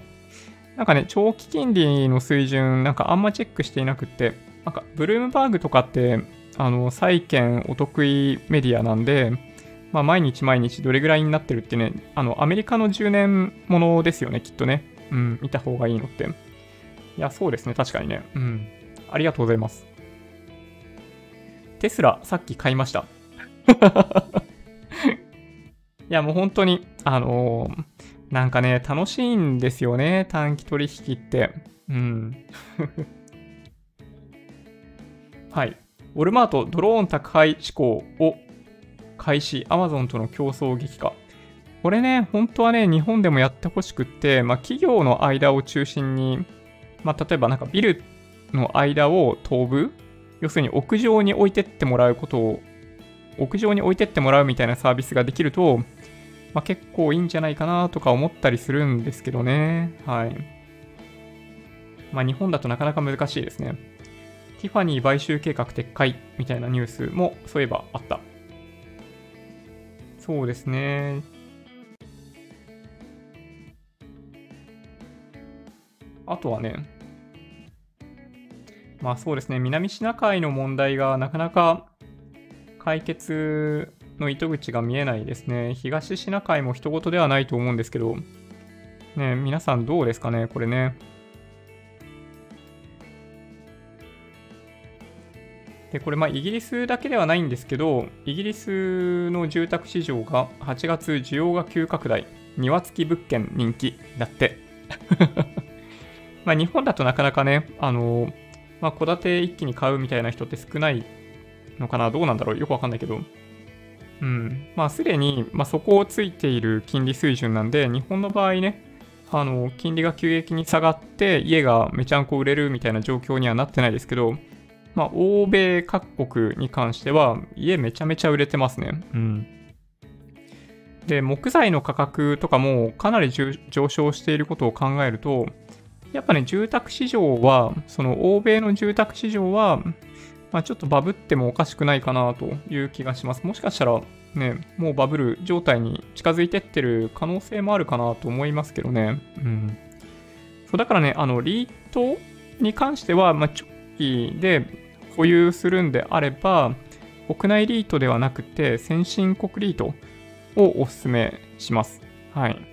なんかね、長期金利の水準、なんかあんまチェックしていなくって、なんか、ブルームバーグとかって、あの、債券お得意メディアなんで、まあ、毎日毎日どれぐらいになってるってね、あの、アメリカの10年ものですよね、きっとね。うん、見た方がいいのって。いや、そうですね、確かにね。うん。ありがとうございます。テスラ、さっき買いました。いや、もう本当に、あのー、なんかね、楽しいんですよね、短期取引って。うん。はい。ウォルマートドローン宅配志向を開始、アマゾンとの競争激化。これね、本当はね、日本でもやってほしくって、まあ、企業の間を中心に、まあ、例えばなんかビルの間を飛ぶ、要するに屋上に置いてってもらうことを、屋上に置いてってもらうみたいなサービスができると、まあ、結構いいんじゃないかなとか思ったりするんですけどね。はい。まあ、日本だとなかなか難しいですね。ティファニー買収計画撤回みたいなニュースもそういえばあった。そうですね。あとはね、まあそうですね、南シナ海の問題がなかなか解決の糸口が見えないですね。東シナ海も人事ではないと思うんですけど、ね、皆さんどうですかね、これね。で、これ、まあ、イギリスだけではないんですけど、イギリスの住宅市場が8月需要が急拡大、庭付き物件人気だって。まあ、日本だとなかなかね、あの、まあ、戸建て一気に買うみたいな人って少ないのかなどうなんだろうよくわかんないけど。うん。まあ、すでに、まあ、そこをついている金利水準なんで、日本の場合ね、あの、金利が急激に下がって、家がめちゃんこ売れるみたいな状況にはなってないですけど、まあ、欧米各国に関しては、家めちゃめちゃ売れてますね。うん。で、木材の価格とかもかなり上昇していることを考えると、やっぱね、住宅市場は、その欧米の住宅市場は、まあ、ちょっとバブってもおかしくないかなという気がします。もしかしたら、ね、もうバブル状態に近づいてってる可能性もあるかなと思いますけどね。うん。そうだからね、あの、リートに関しては、まあ、直期で保有するんであれば、国内リートではなくて、先進国リートをお勧めします。はい。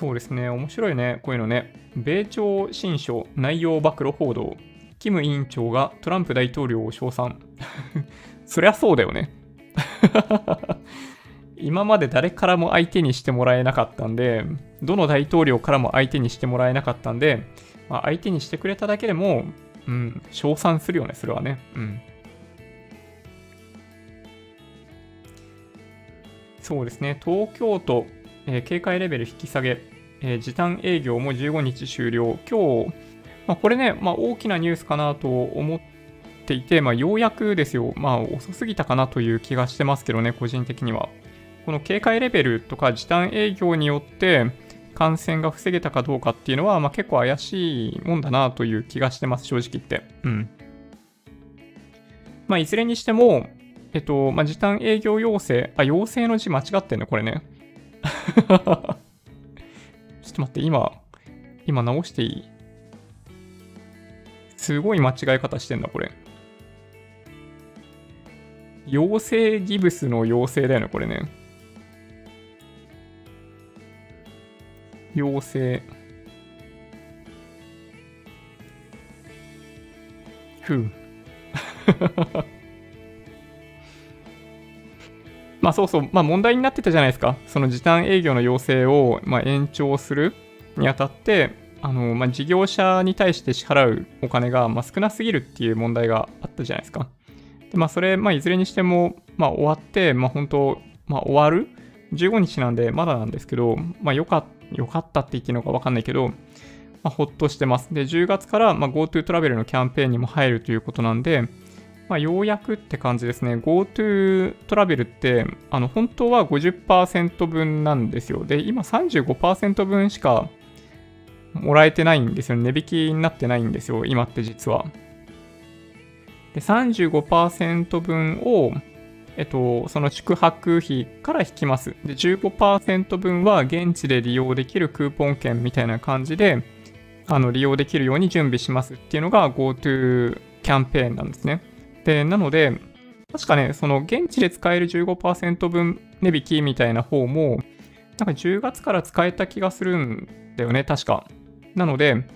そうですね、面白いね、こういうのね。米朝新書内容暴露報道。キム委員長がトランプ大統領を称賛。そりゃそうだよね。今まで誰からも相手にしてもらえなかったんで、どの大統領からも相手にしてもらえなかったんで、まあ、相手にしてくれただけでも、うん、称賛するよね、それはね。うん。そうですね、東京都、えー、警戒レベル引き下げ、えー、時短営業も15日終了。今日、まあ、これね、まあ、大きなニュースかなと思っていて、まあ、ようやくですよ、まあ、遅すぎたかなという気がしてますけどね、個人的には。この警戒レベルとか時短営業によって、感染が防げたかどうかっていうのは、まあ、結構怪しいもんだなという気がしてます、正直言って。うん。まあ、いずれにしても、えっと、まあ、時短営業要請、あ、要請の字間違ってんね、これね。ちょっと待って、今、今直していい？すごい間違い方してんだ、これ。妖精ギブスの妖精だよね、これね。妖精。ふう。まあそうそう、まあ問題になってたじゃないですか。その時短営業の要請を、まあ、延長するにあたって、あの、まあ、事業者に対して支払うお金が、まあ、少なすぎるっていう問題があったじゃないですか。で、まあそれ、まあいずれにしても、まあ終わって、まあ本当、まあ終わる ?15 日なんでまだなんですけど、まあよかった、よかったって言っていいのかわかんないけど、まあ、ほっとしてます。で、10月から、ま、GoTo トラベルのキャンペーンにも入るということなんで、まあ、ようやくって感じですね。GoTo トラベルって、あの、本当は50%分なんですよ。で、今35%分しかもらえてないんですよ。値引きになってないんですよ。今って実は。で、35%分を、えっと、その宿泊費から引きます。で、15%分は現地で利用できるクーポン券みたいな感じで、あの、利用できるように準備しますっていうのが GoTo キャンペーンなんですね。で、なので、確かね、その現地で使える15%分値引きみたいな方も、なんか10月から使えた気がするんだよね、確か。なので、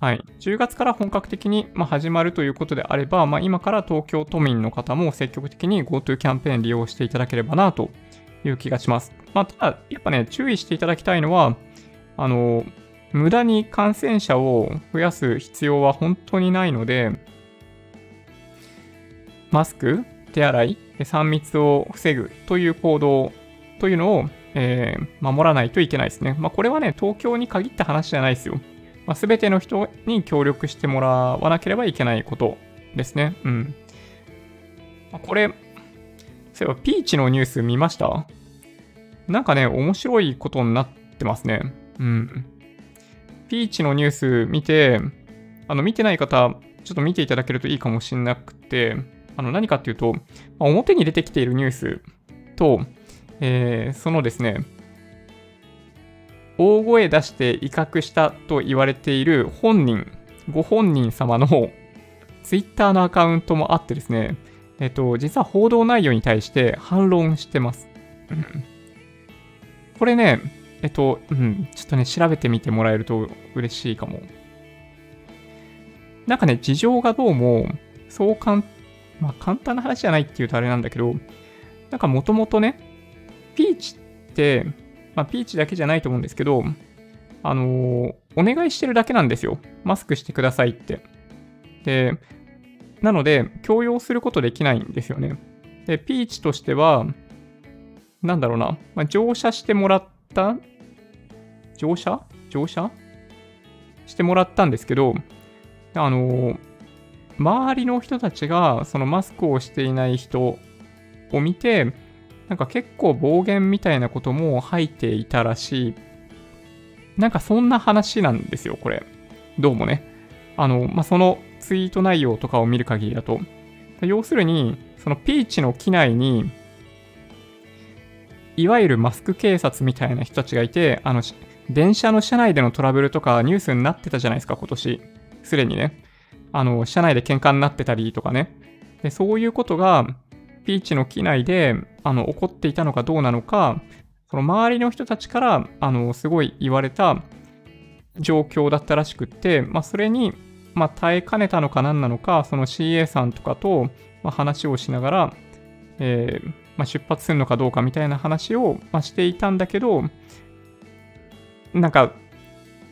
はい、10月から本格的に、始まるということであれば、まあ、今から東京都民の方も積極的に GoTo キャンペーン利用していただければなという気がします。まあ、ただ、やっぱね、注意していただきたいのは、あの、無駄に感染者を増やす必要は本当にないので、マスク、手洗い、3密を防ぐという行動というのを、えー、守らないといけないですね。まあ、これはね、東京に限った話じゃないですよ。まあ、全ての人に協力してもらわなければいけないことですね。うん。まあ、これ、そういえばピーチのニュース見ました？なんかね、面白いことになってますね。うん。ピーチのニュース見て、あの、見てない方、ちょっと見ていただけるといいかもしれなくて、あの、何かっていうと、まあ、表に出てきているニュースと、えー、そのですね、大声出して威嚇したと言われている本人、ご本人様のツイッターのアカウントもあってですね、えっと、実は報道内容に対して反論してます。これね、えっと、うん、ちょっとね、調べてみてもらえると嬉しいかも。なんかね、事情がどうも、そう簡まあ簡単な話じゃないっていうとあれなんだけど、なんかもともとね、ピーチって、まあピーチだけじゃないと思うんですけど、あのー、お願いしてるだけなんですよ。マスクしてくださいって。で、なので、強要することできないんですよね。で、ピーチとしては、なんだろうな、まあ、乗車してもらった、乗車？乗車？してもらったんですけど、あのー、周りの人たちがそのマスクをしていない人を見て、なんか結構暴言みたいなことも吐いていたらしい。なんかそんな話なんですよ、これ。どうもね。あの、まあ、そのツイート内容とかを見る限りだと。要するに、そのピーチの機内に、いわゆるマスク警察みたいな人たちがいて、あの、電車の車内でのトラブルとかニュースになってたじゃないですか、今年。すでにね。あの、車内で喧嘩になってたりとかね。でそういうことが、ピーチの機内で、あの、起こっていたのかどうなのか、その周りの人たちから、あの、すごい言われた状況だったらしくって、まあ、それに、まあ、耐えかねたのか何なのか、その CA さんとかと、まあ、話をしながら、えー、まあ、出発するのかどうかみたいな話を、まあ、していたんだけど、なんか、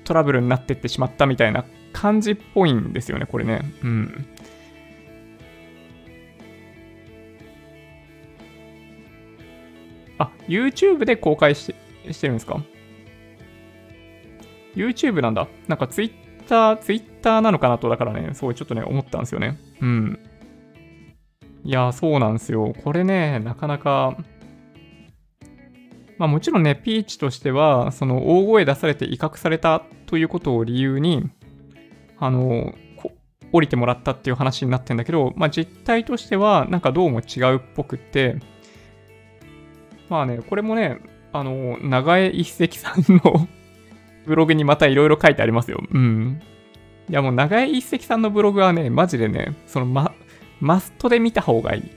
トラブルになってってしまったみたいな感じっぽいんですよね、これね。うん。あ、YouTube で公開ししてるんですか ?YouTube なんだ。なんか Twitter、Twitter なのかなと、だからね、そうちょっとね、思ったんですよね。うん。いや、そうなんですよ。これね、なかなか、まあもちろんね、ピーチとしては、その大声出されて威嚇されたということを理由に、あの、降りてもらったっていう話になってんだけど、まあ実態としては、なんかどうも違うっぽくって、まあね、これもね、あの、長江一石さんの ブログにまたいろいろ書いてありますよ。うん。いやもう長江一石さんのブログはね、マジでね、そのま、マストで見た方がいい。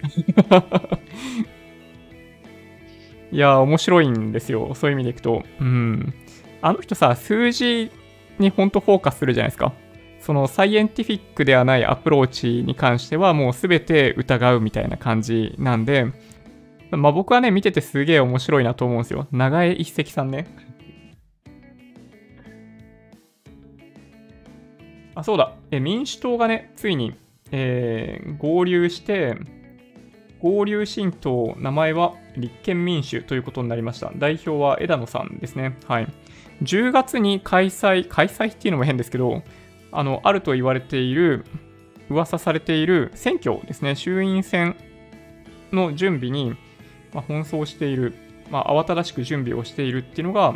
いや、面白いんですよ。そういう意味でいくと。うん。あの人さ、数字にほんとフォーカスするじゃないですか。そのサイエンティフィックではないアプローチに関してはもう全て疑うみたいな感じなんで、まあ僕はね、見ててすげえ面白いなと思うんですよ。長江一石さんね。あ、そうだ。え、民主党がね、ついに、えー、合流して、合流新党、名前は立憲民主ということになりました。代表は枝野さんですね。はい。10月に開催、開催っていうのも変ですけど、あの、あると言われている、噂されている選挙ですね、衆院選の準備に、ま、奔走している、まあ、慌ただしく準備をしているっていうのが、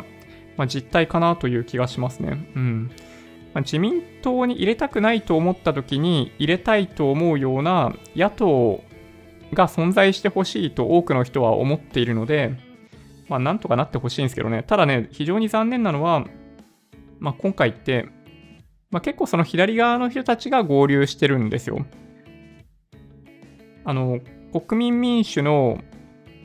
まあ、実態かなという気がしますね。うん。まあ、自民党に入れたくないと思った時に入れたいと思うような野党が存在してほしいと多くの人は思っているので、まあ、なんとかなってほしいんですけどね。ただね、非常に残念なのは、まあ、今回って、まあ、結構その左側の人たちが合流してるんですよ。あの、国民民主の、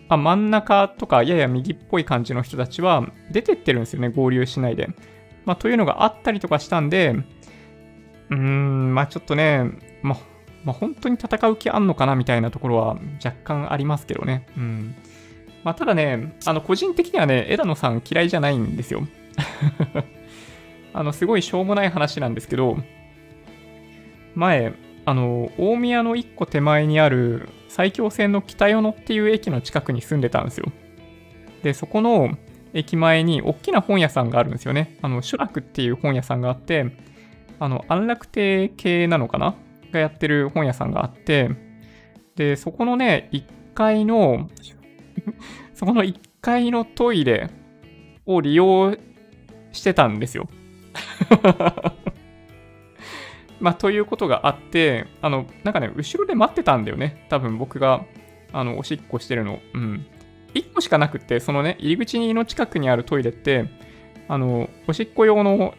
まあ、真ん中とかやや右っぽい感じの人たちは出てってるんですよね、合流しないで。まあ、というのがあったりとかしたんで、うーん、まあちょっとね、まあまあ、本当に戦う気あんのかなみたいなところは若干ありますけどね。うん。まあ、ただね、あの、個人的にはね、枝野さん嫌いじゃないんですよ。あの、すごいしょうもない話なんですけど、前、あの、大宮の一個手前にある埼京線の北与野っていう駅の近くに住んでたんですよ。で、そこの駅前に大きな本屋さんがあるんですよね。あの、シュラクっていう本屋さんがあって、あの、安楽亭系なのかな？がやってる本屋さんがあって、で、そこのね、1階の そこの1階のトイレを利用してたんですよ。まあ、ということがあって、あの、なんかね、後ろで待ってたんだよね。多分僕が、あの、おしっこしてるの。うん。1個しかなくって、そのね、入り口の近くにあるトイレって、あの、おしっこ用の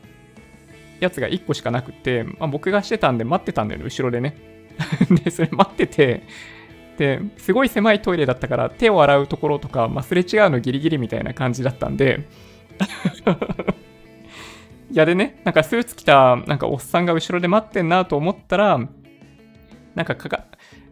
やつが1個しかなくて、まあ、僕がしてたんで待ってたんだよね、後ろでね。で、それ待ってて、で、すごい狭いトイレだったから手を洗うところとか、まあ、すれ違うのギリギリみたいな感じだったんでやでね、なんかスーツ着たなんかおっさんが後ろで待ってんなと思ったら、なんかかか、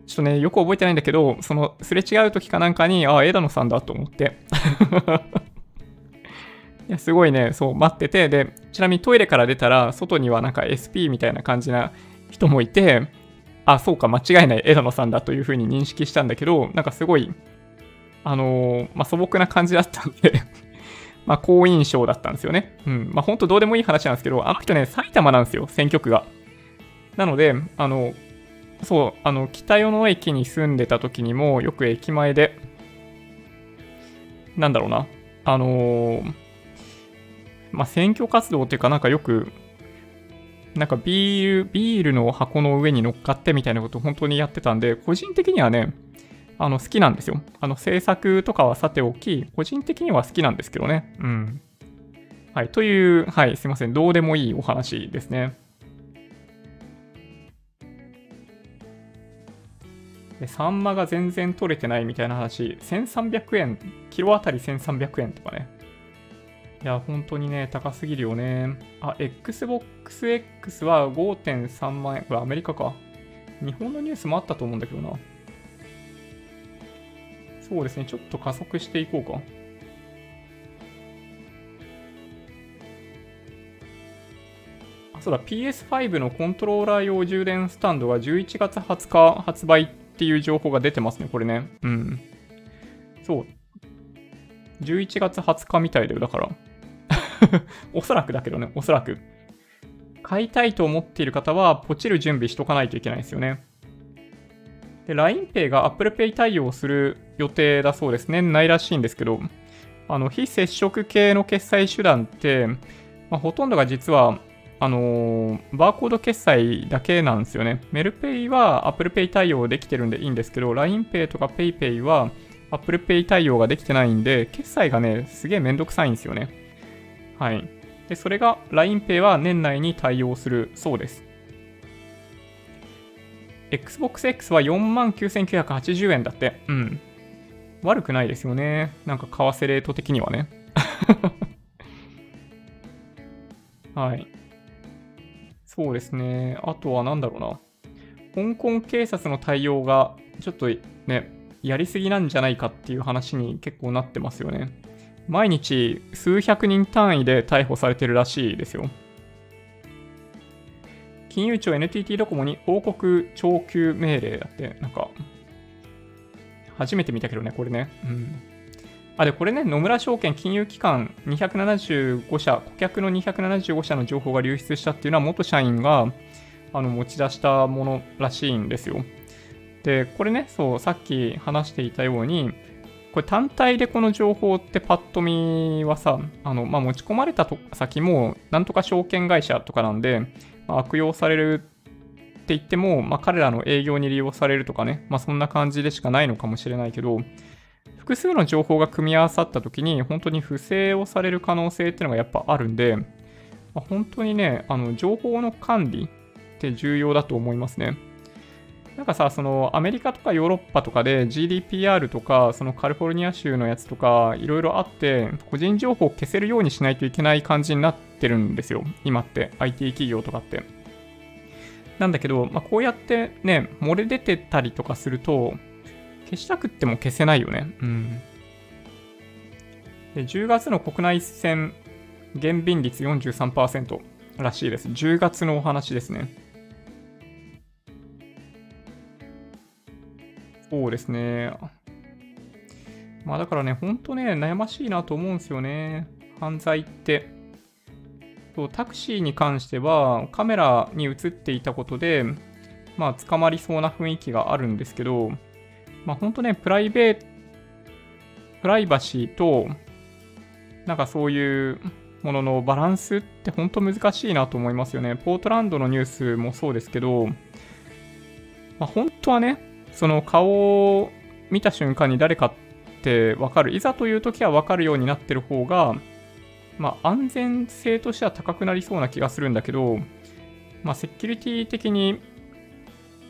ちょっとね、よく覚えてないんだけど、そのすれ違う時かなんかに、ああ、枝野さんだと思って。いや、すごいね、そう、待ってて、で、ちなみにトイレから出たら、外にはなんか SP みたいな感じな人もいて、あ、そうか、間違いない枝野さんだというふうに認識したんだけど、なんかすごい、あのー、まあ、素朴な感じだったんで。まあ、好印象だったんですよね。うん。まあ、ほんとどうでもいい話なんですけど、あの人ね、埼玉なんですよ、選挙区が。なので、あの、そう、あの、北与野駅に住んでた時にも、よく駅前で、なんだろうな、あのーまあ、選挙活動っていうかなんかよく、なんかビール、ビールの箱の上に乗っかってみたいなことを本当にやってたんで、個人的にはね、あの好きなんですよ。あの制作とかはさておき、個人的には好きなんですけどね。うん。はい。という、はい、すいません。どうでもいいお話ですね。で、サンマが全然取れてないみたいな話、1300円、キロあたり1300円とかね。いや、本当にね、高すぎるよね。あ、Xbox X は5.3万円。これアメリカか。日本のニュースもあったと思うんだけどな。そうですね、ちょっと加速していこうか。あ、そうだ、PS5 のコントローラー用充電スタンドが11月20日発売っていう情報が出てますね、これね。うん。そう。11月20日みたいだよ、だから。おそらくだけどね、おそらく。買いたいと思っている方は、ポチる準備しとかないといけないですよね。で、LINEPay が Apple Pay 対応する予定だそうです。年内らしいんですけど、あの非接触系の決済手段って、まあ、ほとんどが実はあのー、バーコード決済だけなんですよね。メルペイは Apple Pay 対応できてるんでいいんですけど、LINEPay とか PayPay は Apple Pay 対応ができてないんで、決済がね、すげえめんどくさいんですよね。はい。で、それが LINEPay は年内に対応するそうです。Xbox X は49,980円だって。うん。悪くないですよね。なんか為替レート的にはね。はい。そうですね。あとは何だろうな。香港警察の対応がちょっとね、やりすぎなんじゃないかっていう話に結構なってますよね。毎日数百人単位で逮捕されてるらしいですよ。金融庁 NTT ドコモに報告徴求命令だって、なんか、初めて見たけどね、これね。うん。あ、で、これね、野村証券金融機関275社、顧客の275社の情報が流出したっていうのは、元社員があの持ち出したものらしいんですよ。で、これね、そう、さっき話していたように、これ単体でこの情報ってパッと見はさ、あの、まあ、持ち込まれた先も、なんとか証券会社とかなんで、ま、悪用されるって言っても、まあ、彼らの営業に利用されるとかね、まあ、そんな感じでしかないのかもしれないけど、複数の情報が組み合わさった時に本当に不正をされる可能性っていうのがやっぱあるんで、まあ、本当にね、あの情報の管理って重要だと思いますね。なんかさ、そのアメリカとかヨーロッパとかで GDPR とか、そのカリフォルニア州のやつとか、いろいろあって、個人情報を消せるようにしないといけない感じになってるんですよ。今って、IT 企業とかって。なんだけど、まあ、こうやってね、漏れ出てたりとかすると、消したくっても消せないよね。うん。で10月の国内線減便率43%らしいです。10月のお話ですね。そうですね。まあだからね、ほんとね、悩ましいなと思うんですよね。犯罪って。そうタクシーに関しては、カメラに映っていたことで、まあ捕まりそうな雰囲気があるんですけど、まあ、ほんとね、プライベート、プライバシーと、なんかそういうもののバランスって本当難しいなと思いますよね。ポートランドのニュースもそうですけど、まあ、本当はね、その顔を見た瞬間に誰かってわかる。いざという時はわかるようになってる方が、まあ、安全性としては高くなりそうな気がするんだけど、まあ、セキュリティ的に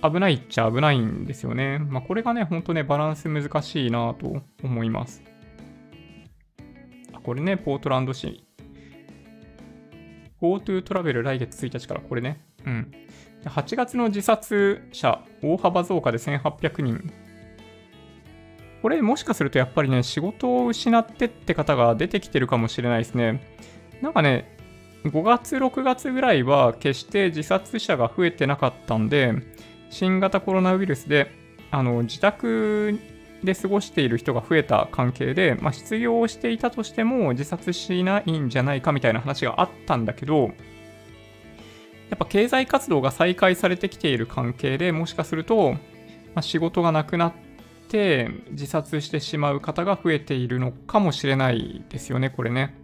危ないっちゃ危ないんですよね。まあ、これがね、ほんとね、バランス難しいなと思います。これね、ポートランド市。GoTo トラベル来月1日からこれね。うん。8月の自殺者、大幅増加で1800人。これもしかするとやっぱりね、仕事を失ってって方が出てきてるかもしれないですね。なんかね、5月、6月ぐらいは決して自殺者が増えてなかったんで、新型コロナウイルスであの自宅で過ごしている人が増えた関係で、まあ、失業をしていたとしても自殺しないんじゃないかみたいな話があったんだけど、やっぱ経済活動が再開されてきている関係でもしかすると、まあ、仕事がなくなってて自殺してしまう方が増えているのかもしれないですよね、これね。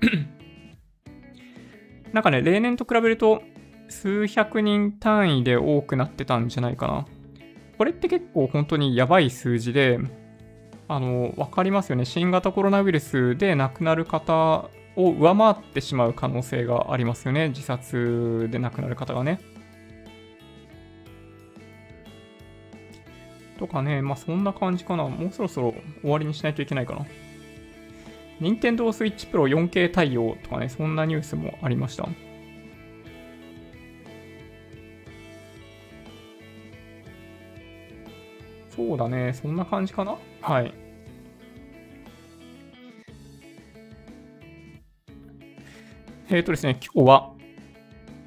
なんかね、例年と比べると数百人単位で多くなってたんじゃないかな。これって結構本当にやばい数字で、あの、わかりますよね。新型コロナウイルスで亡くなる方を上回ってしまう可能性がありますよね。自殺で亡くなる方がね。とかね、まあそんな感じかな。もうそろそろ終わりにしないといけないかな。任天堂 switch Pro 4K 対応とかね、そんなニュースもありました。そうだね。そんな感じかなはい。えっ、ー、とですね、今日は、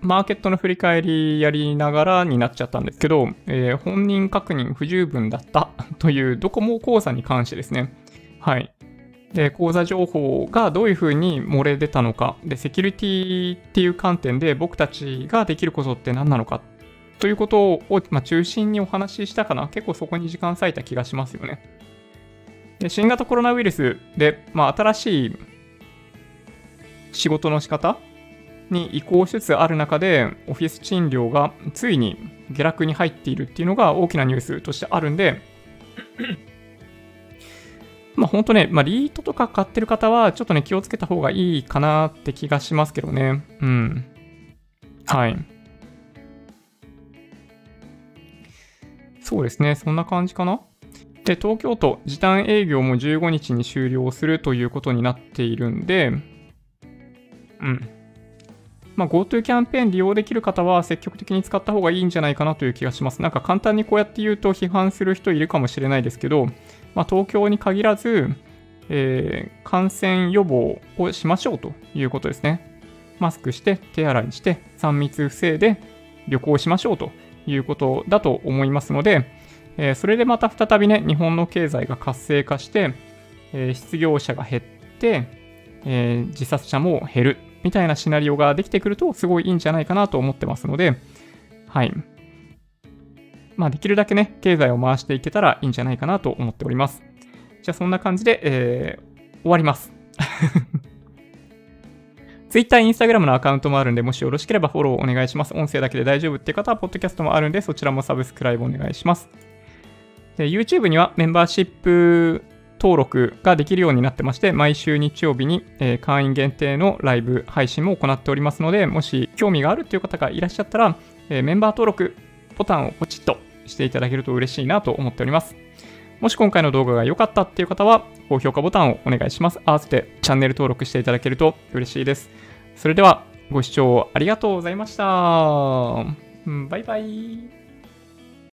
マーケットの振り返りやりながらになっちゃったんですけど、えー、本人確認不十分だった というドコモ口座に関してですね。はい。で、口座情報がどういうふうに漏れ出たのか、で、セキュリティっていう観点で僕たちができることって何なのかということを、まあ、中心にお話ししたかな。結構そこに時間割いた気がしますよね。で新型コロナウイルスで、まあ、新しい仕事の仕方に移行しつつある中で、オフィス賃料がついに下落に入っているっていうのが大きなニュースとしてあるんで、まあ本当ね、まあリートとか買ってる方はちょっとね気をつけた方がいいかなって気がしますけどね。うん。はい。そうですね、そんな感じかな。で、東京都時短営業も15日に終了するということになっているんで、うん。まあ、GoTo キャンペーン利用できる方は積極的に使った方がいいんじゃないかなという気がします。なんか簡単にこうやって言うと批判する人いるかもしれないですけど、まあ、東京に限らず、えー、感染予防をしましょうということですね。マスクして、手洗いして、3密防いで旅行しましょうということだと思いますので、えー、それでまた再びね、日本の経済が活性化して、えー、失業者が減って、え、自殺者も減るみたいなシナリオができてくるとすごいいいんじゃないかなと思ってますので、はい。まあ、できるだけね、経済を回していけたらいいんじゃないかなと思っております。じゃあ、そんな感じで、えー、終わります。Twitter、Instagram のアカウントもあるんで、もしよろしければフォローお願いします。音声だけで大丈夫っていう方は、ポッドキャストもあるんで、そちらもサブスクライブお願いします。で YouTube にはメンバーシップ登録ができるようになってまして、毎週日曜日に、え、会員限定のライブ配信も行っておりますので、もし興味があるという方がいらっしゃったら、え、メンバー登録ボタンをポチッとしていただけると嬉しいなと思っております。もし今回の動画が良かったっていう方は、高評価ボタンをお願いします。合わせてチャンネル登録していただけると嬉しいです。それでは、ご視聴ありがとうございました。バイバイ。